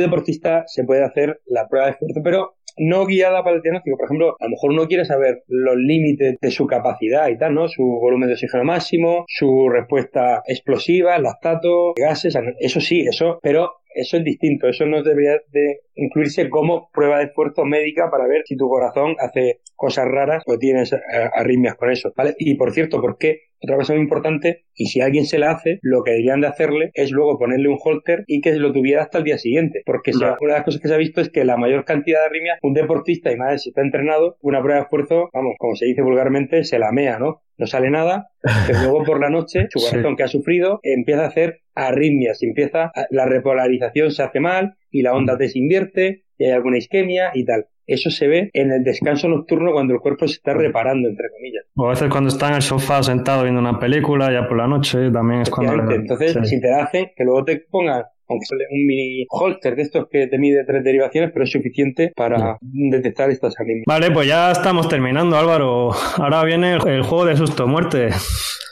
deportista se puede hacer la prueba de esfuerzo, pero no guiada para el diagnóstico. Por ejemplo, a lo mejor uno quiere saber los límites de su capacidad y tal, ¿no? Su volumen de oxígeno máximo, su respuesta explosiva, lactato, gases, eso sí, eso, pero eso es distinto, eso no debería de incluirse como prueba de esfuerzo médica para ver si tu corazón hace cosas raras o tienes eh, arritmias con eso, ¿vale? Y por cierto, ¿por qué? Otra cosa muy importante, y si alguien se la hace, lo que deberían de hacerle es luego ponerle un holter y que lo tuviera hasta el día siguiente. Porque una de las cosas que se ha visto es que la mayor cantidad de arritmias, un deportista, y más si está entrenado, una prueba de esfuerzo, vamos, como se dice vulgarmente, se la mea, ¿no? No sale nada, pero luego por la noche, su corazón que ha sufrido empieza a hacer arritmias, empieza, la repolarización se hace mal y la onda T se invierte y hay alguna isquemia y tal. Eso se ve en el descanso nocturno cuando el cuerpo se está reparando, entre comillas. O a veces cuando está en el sofá sentado viendo una película, ya por la noche, también es cuando... Entonces, si te hace que luego te pongan aunque sale un mini holster de estos que te mide tres derivaciones, pero es suficiente para detectar estas arritmias. Vale, pues ya estamos terminando, Álvaro. Ahora viene el juego de susto-muerte.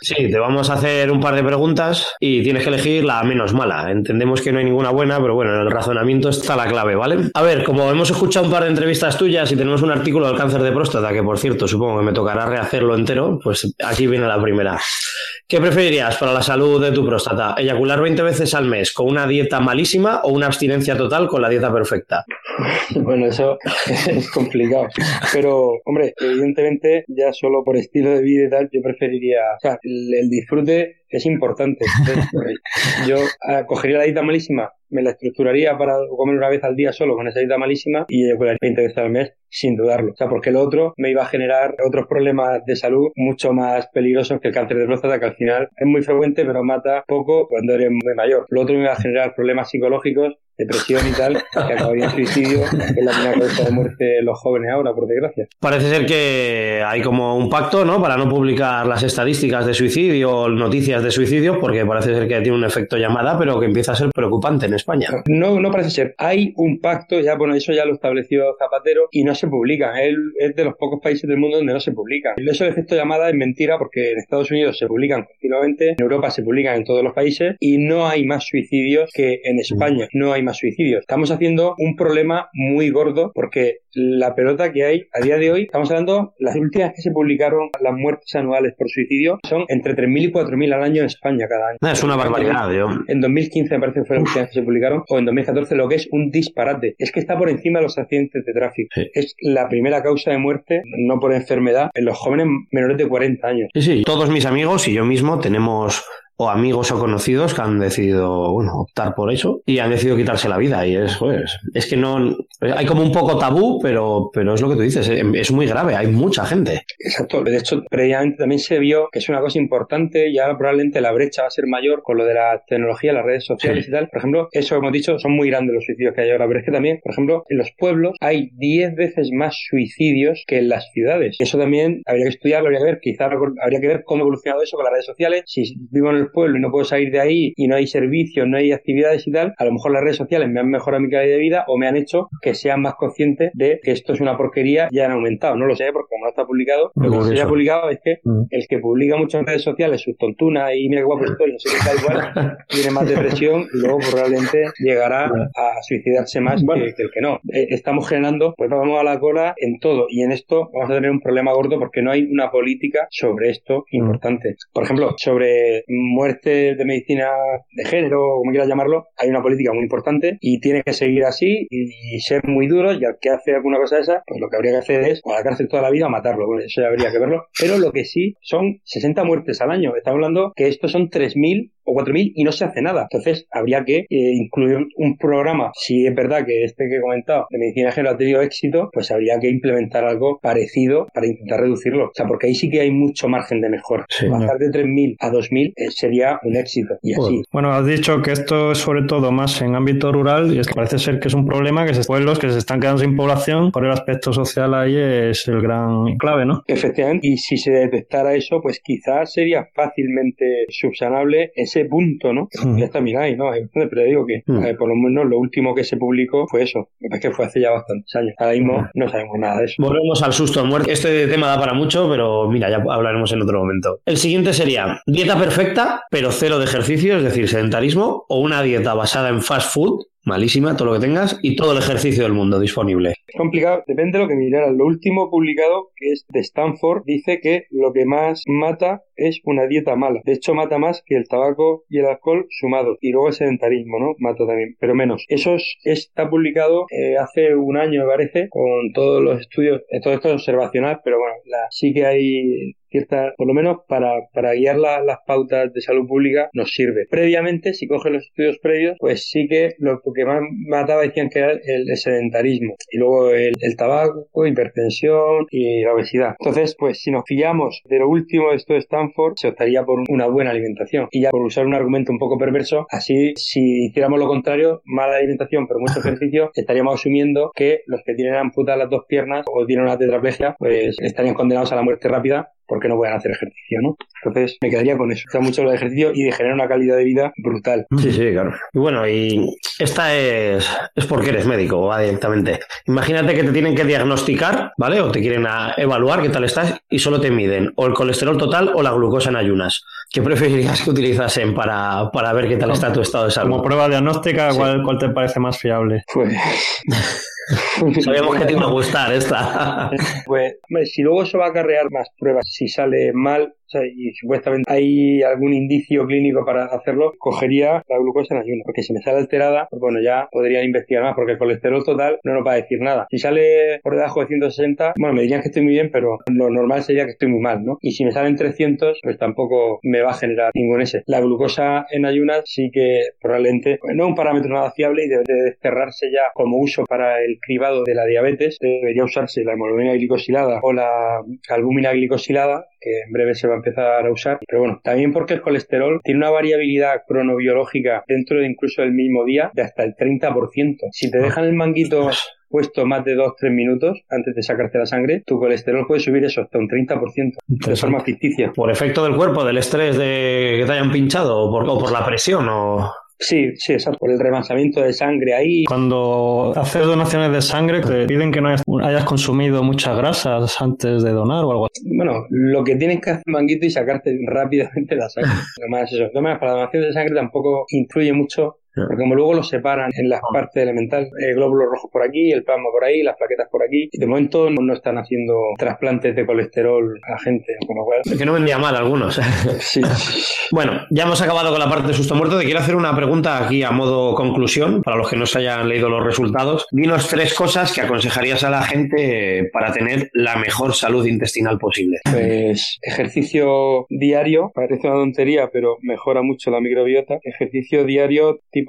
Sí, te vamos a hacer un par de preguntas y tienes que elegir la menos mala. Entendemos que no hay ninguna buena, pero bueno, en el razonamiento está la clave, ¿vale? A ver, como hemos escuchado un par de entrevistas tuyas y tenemos un artículo del cáncer de próstata, que por cierto supongo que me tocará rehacerlo entero, pues aquí viene la primera. ¿Qué preferirías para la salud de tu próstata? ¿Eyacular 20 veces al mes con una dieta malísima o una abstinencia total con la dieta perfecta? Bueno, eso es complicado. Pero, hombre, evidentemente, ya solo por estilo de vida y tal, yo preferiría. O sea, el, disfrute es importante. yo ah, cogería la dieta malísima me la estructuraría para comer una vez al día solo con esa dieta malísima y eyacularía 20 veces al mes sin dudarlo. O sea, porque lo otro me iba a generar otros problemas de salud mucho más peligrosos que el cáncer de próstata, que al final es muy frecuente pero mata poco cuando eres muy mayor. Lo otro me iba a generar problemas psicológicos depresión y tal, que acabaría en suicidio, que es la primera causa de muerte de los jóvenes ahora, por desgracia. Parece ser que hay como un pacto, ¿no? Para no publicar las estadísticas de suicidio noticias de suicidio, porque parece ser que tiene un efecto llamada, pero que empieza a ser preocupante en España. No, no parece ser. Hay un pacto, ya, bueno, eso ya lo estableció Zapatero y no se publica. Él es de los pocos países del mundo donde no se publica. Eso de efecto llamada es mentira porque en Estados Unidos se publican continuamente, en Europa se publican en todos los países y no hay más suicidios que en España. No hay suicidios. Estamos haciendo un problema muy gordo porque la pelota que hay a día de hoy, estamos hablando, las últimas que se publicaron, las muertes anuales por suicidio, son entre 3.000 y 4.000 al año en España cada año. es una barbaridad, yo. En 2015 me parece que fueron las últimas que se publicaron, o en 2014, lo que es un disparate. Es que está por encima de los accidentes de tráfico. Es la primera causa de muerte, no por enfermedad, en los jóvenes menores de 40 años. Sí, sí, todos mis amigos y yo mismo tenemos o amigos o conocidos que han decidido, bueno, optar por eso y han decidido quitarse la vida. Y es, pues, es que no, hay como un poco tabú, pero, pero es lo que tú dices, eh, es muy grave, hay mucha gente. Exacto, de hecho, previamente también se vio que es una cosa importante y ahora probablemente la brecha va a ser mayor con lo de la tecnología, las redes sociales y tal. Por ejemplo, eso hemos dicho, son muy grandes los suicidios que hay ahora, pero es que también, por ejemplo, en los pueblos hay 10 veces más suicidios que en las ciudades. Eso también habría que estudiarlo, habría que ver, quizá habría que ver cómo ha evolucionado eso con las redes sociales, si vivo en el pueblo y no puedo salir de ahí y no hay servicios, no hay actividades y tal, a lo mejor las redes sociales me han mejorado mi calidad de vida o me han hecho que sean más conscientes de que esto es una porquería y han aumentado. No lo sé porque como no está publicado, lo que se ha publicado es que mm. el que publica mucho en redes sociales sus tontunas y mira qué guapo estoy, no sé qué tal igual, tiene más depresión y luego probablemente llegará a suicidarse más que, el que no. Eh, estamos generando, pues vamos a la cola en todo y en esto vamos a tener un problema gordo porque no hay una política sobre esto mm. importante. Por ejemplo, sobre muerte de medicina de género, como quieras llamarlo, hay una política muy importante y tiene que seguir así y, ser muy duro y al que hace alguna cosa de esa, pues lo que habría que hacer es o a la cárcel toda la vida o matarlo. eso ya habría que verlo. Pero lo que sí son 60 muertes al año. Estamos hablando que estos son 3.000 o 4.000 y no se hace nada. Entonces, habría que eh, incluir un programa. Si es verdad que este que he comentado de medicina de género ha tenido éxito, pues habría que implementar algo parecido para intentar reducirlo. O sea, porque ahí sí que hay mucho margen de mejora. Bajar de 3.000 a 2.000 eh, sería un éxito. Y así. Bueno, has dicho que esto es sobre todo más en ámbito rural y es que parece ser que es un problema que se pueblos que se están quedando sin población, por el aspecto social ahí es el gran clave, ¿no? Efectivamente, y si se detectara eso, pues quizás sería fácilmente subsanable ese punto, ¿no? Ya está miráis, ¿no? Pero digo que por lo menos lo último que se publicó fue eso. Es que fue hace ya bastantes años. Ahora mismo no sabemos nada de eso. Volvemos al susto de muerte. Este tema da para mucho, pero mira, ya hablaremos en otro momento. El siguiente sería dieta perfecta, pero cero de ejercicio, es decir, sedentarismo, o una dieta basada en fast food, malísima, todo lo que tengas, y todo el ejercicio del mundo disponible. Es complicado, depende de lo que miraras. Lo último publicado, que es de Stanford, dice que lo que más mata es una dieta mala. De hecho, mata más que el tabaco y el alcohol sumados. Y luego el sedentarismo, ¿no? Mata también, pero menos. Eso está publicado eh, hace un año, me parece, con todos los estudios. Todo esto es observacional, pero bueno, sí que hay cierta, por lo menos para, para guiar las pautas de salud pública nos sirve. Previamente, si coges los estudios previos, pues sí que lo que más mataba decían que era el, sedentarismo y luego el, tabaco, hipertensión y la obesidad. Entonces, pues si nos fiamos de lo último de esto de Stanford, se optaría por una buena alimentación. Y ya por usar un argumento un poco perverso, así si hiciéramos lo contrario, mala alimentación pero mucho ejercicio, estaríamos asumiendo que los que tienen amputadas las dos piernas o tienen una tetraplegia, pues estarían condenados a la muerte rápida porque no pueden hacer ejercicio, ¿no? Entonces me quedaría con eso. Está mucho lo de ejercicio y de generar una calidad de vida brutal. Sí, sí, claro. Y bueno, y esta es, es porque eres médico, va directamente. Imagínate que te tienen que diagnosticar, ¿vale? O te quieren evaluar qué tal estás y solo te miden o el colesterol total o la glucosa en ayunas. ¿Qué preferirías que utilizasen para, para ver qué tal está tu estado de salud? Como prueba diagnóstica, ¿cuál, ¿cuál te parece más fiable? Pues... Sabíamos que te iba a gustar esta. Pues, si luego eso va a acarrear más pruebas, si sale mal, o sea, y supuestamente hay algún indicio clínico para hacerlo, cogería la glucosa en ayuno, porque si me sale alterada, pues bueno, ya podría investigar más, porque el colesterol total no nos va a decir nada. Si sale por debajo de 160, bueno, me dirían que estoy muy bien, pero lo normal sería que estoy muy mal, ¿no? Y si me salen 300, pues tampoco me va a generar ningún ese. La glucosa en ayunas sí que probablemente no es un parámetro nada fiable y debe de cerrarse ya como uso para el cribado de la diabetes. Debería usarse la hemoglobina glicosilada o la albúmina glicosilada que en breve se va a empezar a usar. Pero bueno, también porque el colesterol tiene una variabilidad cronobiológica dentro de incluso el mismo día de hasta el 30%. Si te dejan el manguito puesto más de 2-3 minutos antes de sacarte la sangre, tu colesterol puede subir eso hasta un 30% de forma ficticia. ¿Por efecto del cuerpo, del estrés de que te hayan pinchado o por, o por la presión o...? Sí, sí, exacto. Por el remasamiento de sangre ahí. Cuando haces donaciones de sangre, te piden que no hayas, consumido muchas grasas antes de donar o algo así. Bueno, lo que tienes que hacer manguito y sacarte rápidamente la sangre. Nomás eso. Nomás para la donación de sangre tampoco influye mucho porque como luego lo separan en las partes elementales, el glóbulo rojo por aquí, el plasma por ahí, las plaquetas por aquí, y de momento no, están haciendo trasplantes de colesterol a gente, con lo cual... Que no vendría mal algunos. sí. bueno, ya hemos acabado con la parte de susto muerto. Te quiero hacer una pregunta aquí a modo conclusión, para los que no se hayan leído los resultados. Dinos tres cosas que aconsejarías a la gente para tener la mejor salud intestinal posible. Pues ejercicio diario, parece una tontería, pero mejora mucho la microbiota. Ejercicio diario tipo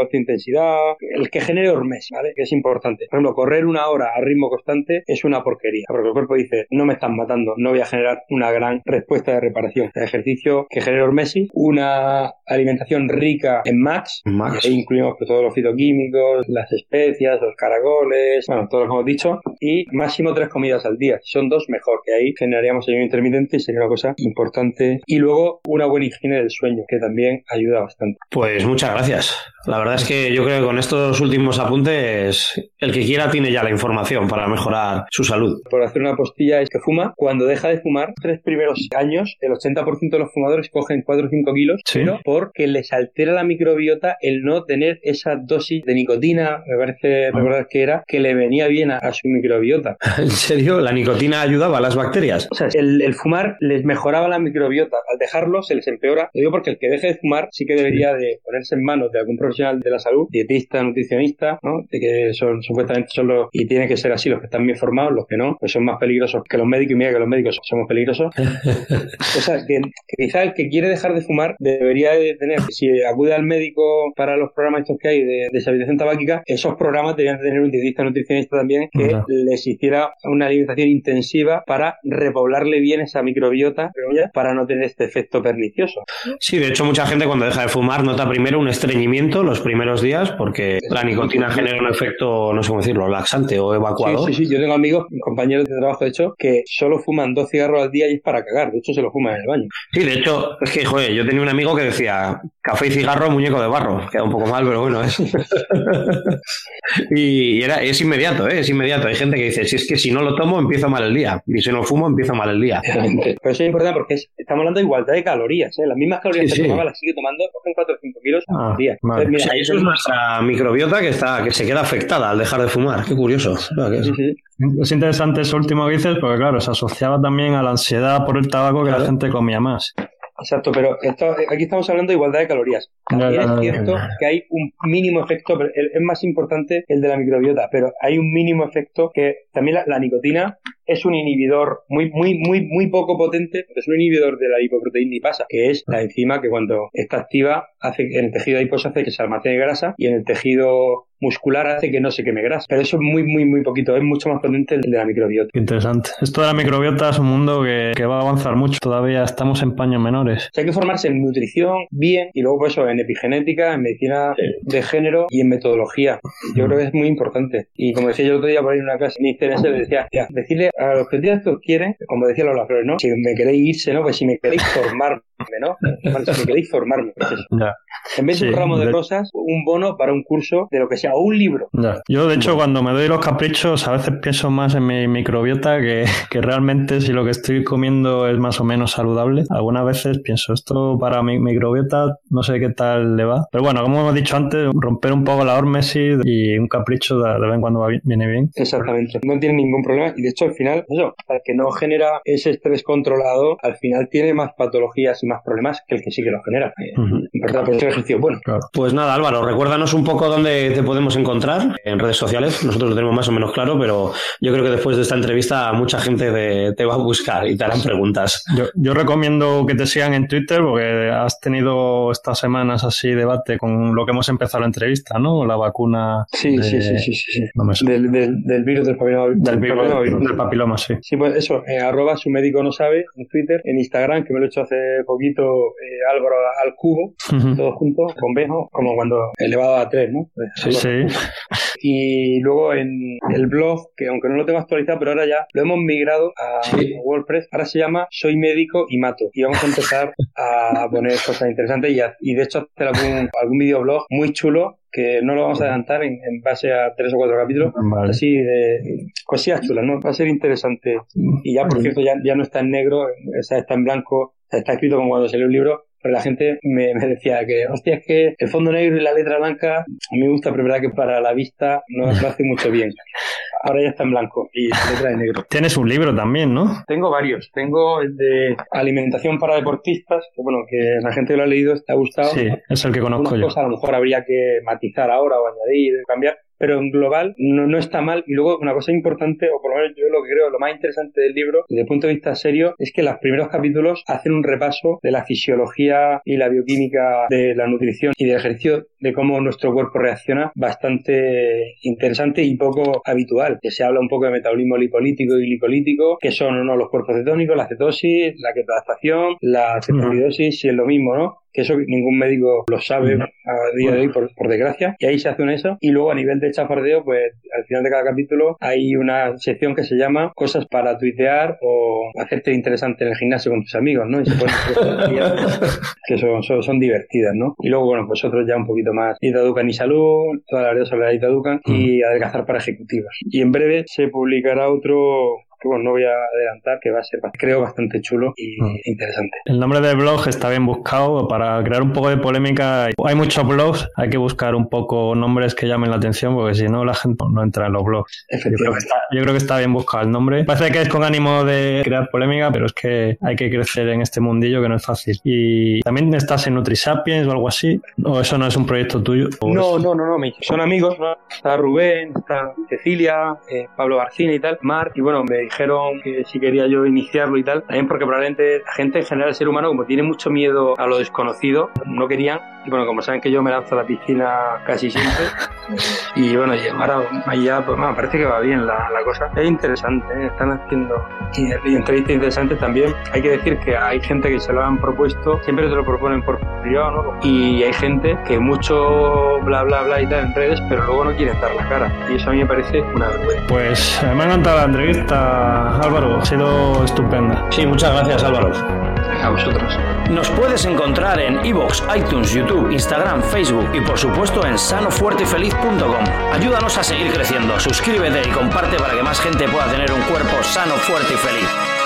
alta intensidad, el que genere hormes, ¿vale? Que es importante. Por ejemplo, correr una hora a ritmo constante es una porquería, porque el cuerpo dice, no me están matando, no voy a generar una gran respuesta de reparación. El ejercicio que genere hormesis, una alimentación rica en max, max. ahí incluimos pues, todos los fitoquímicos, las especias, los caragoles, bueno, todo lo que hemos dicho, y máximo tres comidas al día. Si son dos, mejor, que ahí generaríamos ayuno intermitente y sería una cosa importante. Y luego una buena higiene del sueño, que también ayuda bastante. Pues muchas gracias. La verdad es que yo creo que con estos últimos apuntes, el que quiera tiene ya la información para mejorar su salud. Por hacer una postilla es que fuma, cuando deja de fumar, tres primeros años, el 80% de los fumadores cogen 4 o 5 kilos, pero porque les altera la microbiota el no tener esa dosis de nicotina, me parece ah. recordar que era, que le venía bien a, su microbiota. ¿En serio? ¿La nicotina ayudaba a las bacterias? O sea, el, el, fumar les mejoraba la microbiota. Al dejarlo se les empeora. Lo digo porque el que deje de fumar sí que debería de ponerse en manos de algún profesional de la salud, dietista, nutricionista, ¿no? De que son supuestamente son los, y tiene que ser así, los que están bien formados, los que no, pues son más peligrosos que los médicos, y mira que los médicos somos peligrosos. o sea, que, quizá el que quiere dejar de fumar debería de tener, si acude al médico para los programas estos que hay de deshabitación tabáquica, esos programas deberían tener un dietista nutricionista también que les hiciera una alimentación intensiva para repoblarle bien esa microbiota para no tener este efecto pernicioso. Sí, de hecho mucha gente cuando deja de fumar nota primero un estreñimiento los primeros días porque la nicotina genera un efecto, no sé cómo decirlo, laxante o evacuado. Sí, sí, sí. Yo tengo amigos, compañeros de trabajo, de hecho, que solo fuman dos cigarros al día y es para cagar. De hecho, se lo fuman en el baño. Sí, de hecho, es que, joder, yo tenía un amigo que decía café y cigarro, muñeco de barro. Queda un poco mal, pero bueno, es. y era, es inmediato, ¿eh? es inmediato. Hay gente que dice, si es que si no lo tomo, empiezo mal el día. Y si no fumo, empiezo mal el día. Pero eso es importante porque estamos hablando de igualdad de calorías. ¿eh? Las mismas calorías que tomaba las sigue tomando, cogen 4 o 5 kilos al ah, día. mira, eso es nuestra microbiota que está que se queda afectada al dejar de fumar. Qué curioso. Es interesante eso último que dices, porque claro, se asociaba también a la ansiedad por el tabaco que la gente comía más. Exacto, pero esto, aquí estamos hablando de igualdad de calorías. También es cierto que hay un mínimo efecto, es más importante el de la microbiota, pero hay un mínimo efecto que también la, nicotina es un inhibidor muy, muy, muy, muy poco potente, pero es un inhibidor de la lipoproteína pasa, que es la enzima que cuando está activa hace en el tejido adiposo hace que se almacene grasa y en el tejido muscular hace que no se queme grasa. Pero eso es muy, muy, muy poquito. Es mucho más potente el de la microbiota. Interesante. Esto de la microbiota es un mundo que, que va a avanzar mucho. Todavía estamos en paños menores. hay que formarse en nutrición bien y luego, pues eso, en epigenética, en medicina de género y en metodología. Yo creo que es muy importante. Y como decía yo el otro día por ahí en una clase, mi CNS le decía, decirle a los que os quieren, como decía Lola Flores, ¿no? Si me queréis irse, ¿no? Pues si me queréis formar ¿no? Si queréis formarme. En vez de un ramo de, rosas, un bono para un curso de lo que sea, o un libro. Yo, de hecho, cuando me doy los caprichos, a veces pienso más en mi microbiota que, que, realmente si lo que estoy comiendo es más o menos saludable. Algunas veces pienso, esto para mi microbiota no sé qué tal le va. Pero bueno, como hemos dicho antes, romper un poco la hormesis y un capricho de, vez en cuando viene bien. Exactamente. No tiene ningún problema. Y de hecho, al final, eso, al que no genera ese estrés controlado, al final tiene más patologías más problemas que el que sí que lo genera. bueno. Pues nada, Álvaro, recuérdanos un poco dónde te podemos encontrar en redes sociales. Nosotros lo tenemos más o menos claro, pero yo creo que después de esta entrevista mucha gente te, va a buscar y te harán preguntas. Yo, recomiendo que te sigan en Twitter porque has tenido estas semanas así debate con lo que hemos empezado la entrevista, ¿no? La vacuna. Sí, sí, sí, sí, sí, del, del, virus del papiloma. Del, virus, del papiloma, sí. Sí, pues eso, eh, arroba su médico no sabe en Twitter, en Instagram, que me lo he hecho hace poquito eh, Álvaro al cubo, todos juntos, con Bejo, como cuando elevado a tres, ¿no? Sí, sí. Y luego en el blog, que aunque no lo tengo actualizado, pero ahora ya lo hemos migrado a WordPress, ahora se llama Soy médico y mato. Y vamos a empezar a poner cosas interesantes y, y de hecho hacer algún, algún videoblog muy chulo que no lo vamos a adelantar en, base a tres o cuatro capítulos, así de cosillas chulas, ¿no? Va a ser interesante. Y ya, por cierto, ya, ya no está en negro, está en blanco, está escrito como cuando salió un libro, pero la gente me, decía que, hostia, es que el fondo negro y la letra blanca, me gusta, pero verdad que para la vista no, no hace mucho bien. Ahora ya está en blanco y la letra de negro. Tienes un libro también, ¿no? Tengo varios. Tengo el de Alimentación para Deportistas, que bueno, que la gente lo ha leído te ha gustado. Sí, es el que conozco yo. a lo mejor habría que matizar ahora o añadir, cambiar pero en global no, no está mal. Y luego una cosa importante, o por lo menos yo lo que creo, lo más interesante del libro, desde el punto de vista serio, es que los primeros capítulos hacen un repaso de la fisiología y la bioquímica de la nutrición y del ejercicio, de cómo nuestro cuerpo reacciona, bastante interesante y poco habitual. Que se habla un poco de metabolismo lipolítico y licolítico, que son no los cuerpos cetónicos, la cetosis, la ketoadaptación, la cetoacidosis, si es lo mismo, ¿no? que eso ningún médico lo sabe a día de hoy, por, desgracia, y ahí se hace un eso. Y luego a nivel de chafardeo, pues al final de cada capítulo hay una sección que se llama cosas para tuitear o hacerte interesante en el gimnasio con tus amigos, ¿no? Y se que son, son, divertidas, ¿no? Y luego, bueno, pues otros ya un poquito más Dieta Ducan y Salud, toda la verdad sobre la Dieta Ducan y Adelgazar para Ejecutivos. Y en breve se publicará otro que bueno, no voy a adelantar, que va a ser, creo, bastante chulo y mm. interesante. El nombre del blog está bien buscado para crear un poco de polémica. Hay muchos blogs, hay que buscar un poco nombres que llamen la atención, porque si no, la gente no entra en los blogs. Efectivamente. Yo creo, que está, bien buscado el nombre. Parece que es con ánimo de crear polémica, pero es que hay que crecer en este mundillo que no es fácil. Y también estás en NutriSapiens o algo así, o eso no es un proyecto tuyo. No, no, no, no, son amigos, ¿no? Está Rubén, está Cecilia, eh, Pablo García y tal, Mar, y bueno, me dijeron que si quería yo iniciarlo y tal, también porque probablemente la gente en general, el ser humano, como tiene mucho miedo a lo desconocido, no querían. Y bueno, como saben que yo me lanzo a la piscina casi siempre, y bueno, y ahora allá, pues bueno, parece que va bien la, la cosa. Es interesante, ¿eh? están haciendo y, entrevistas interesantes también. Hay que decir que hay gente que se lo han propuesto, siempre te lo proponen por privado, ¿no? Y hay gente que mucho bla bla bla y tal en redes, pero luego no quieren dar la cara. Y eso a mí me parece una vergüenza. Pues me ha encantado la entrevista Álvaro, ha sido estupenda. Sí, muchas gracias Álvaro. A vosotros. Nos puedes encontrar en iVoox, iTunes, YouTube, Instagram, Facebook y por supuesto en sanofuertefeliz.com. Ayúdanos a seguir creciendo, suscríbete y comparte para que más gente pueda tener un cuerpo sano, fuerte y feliz.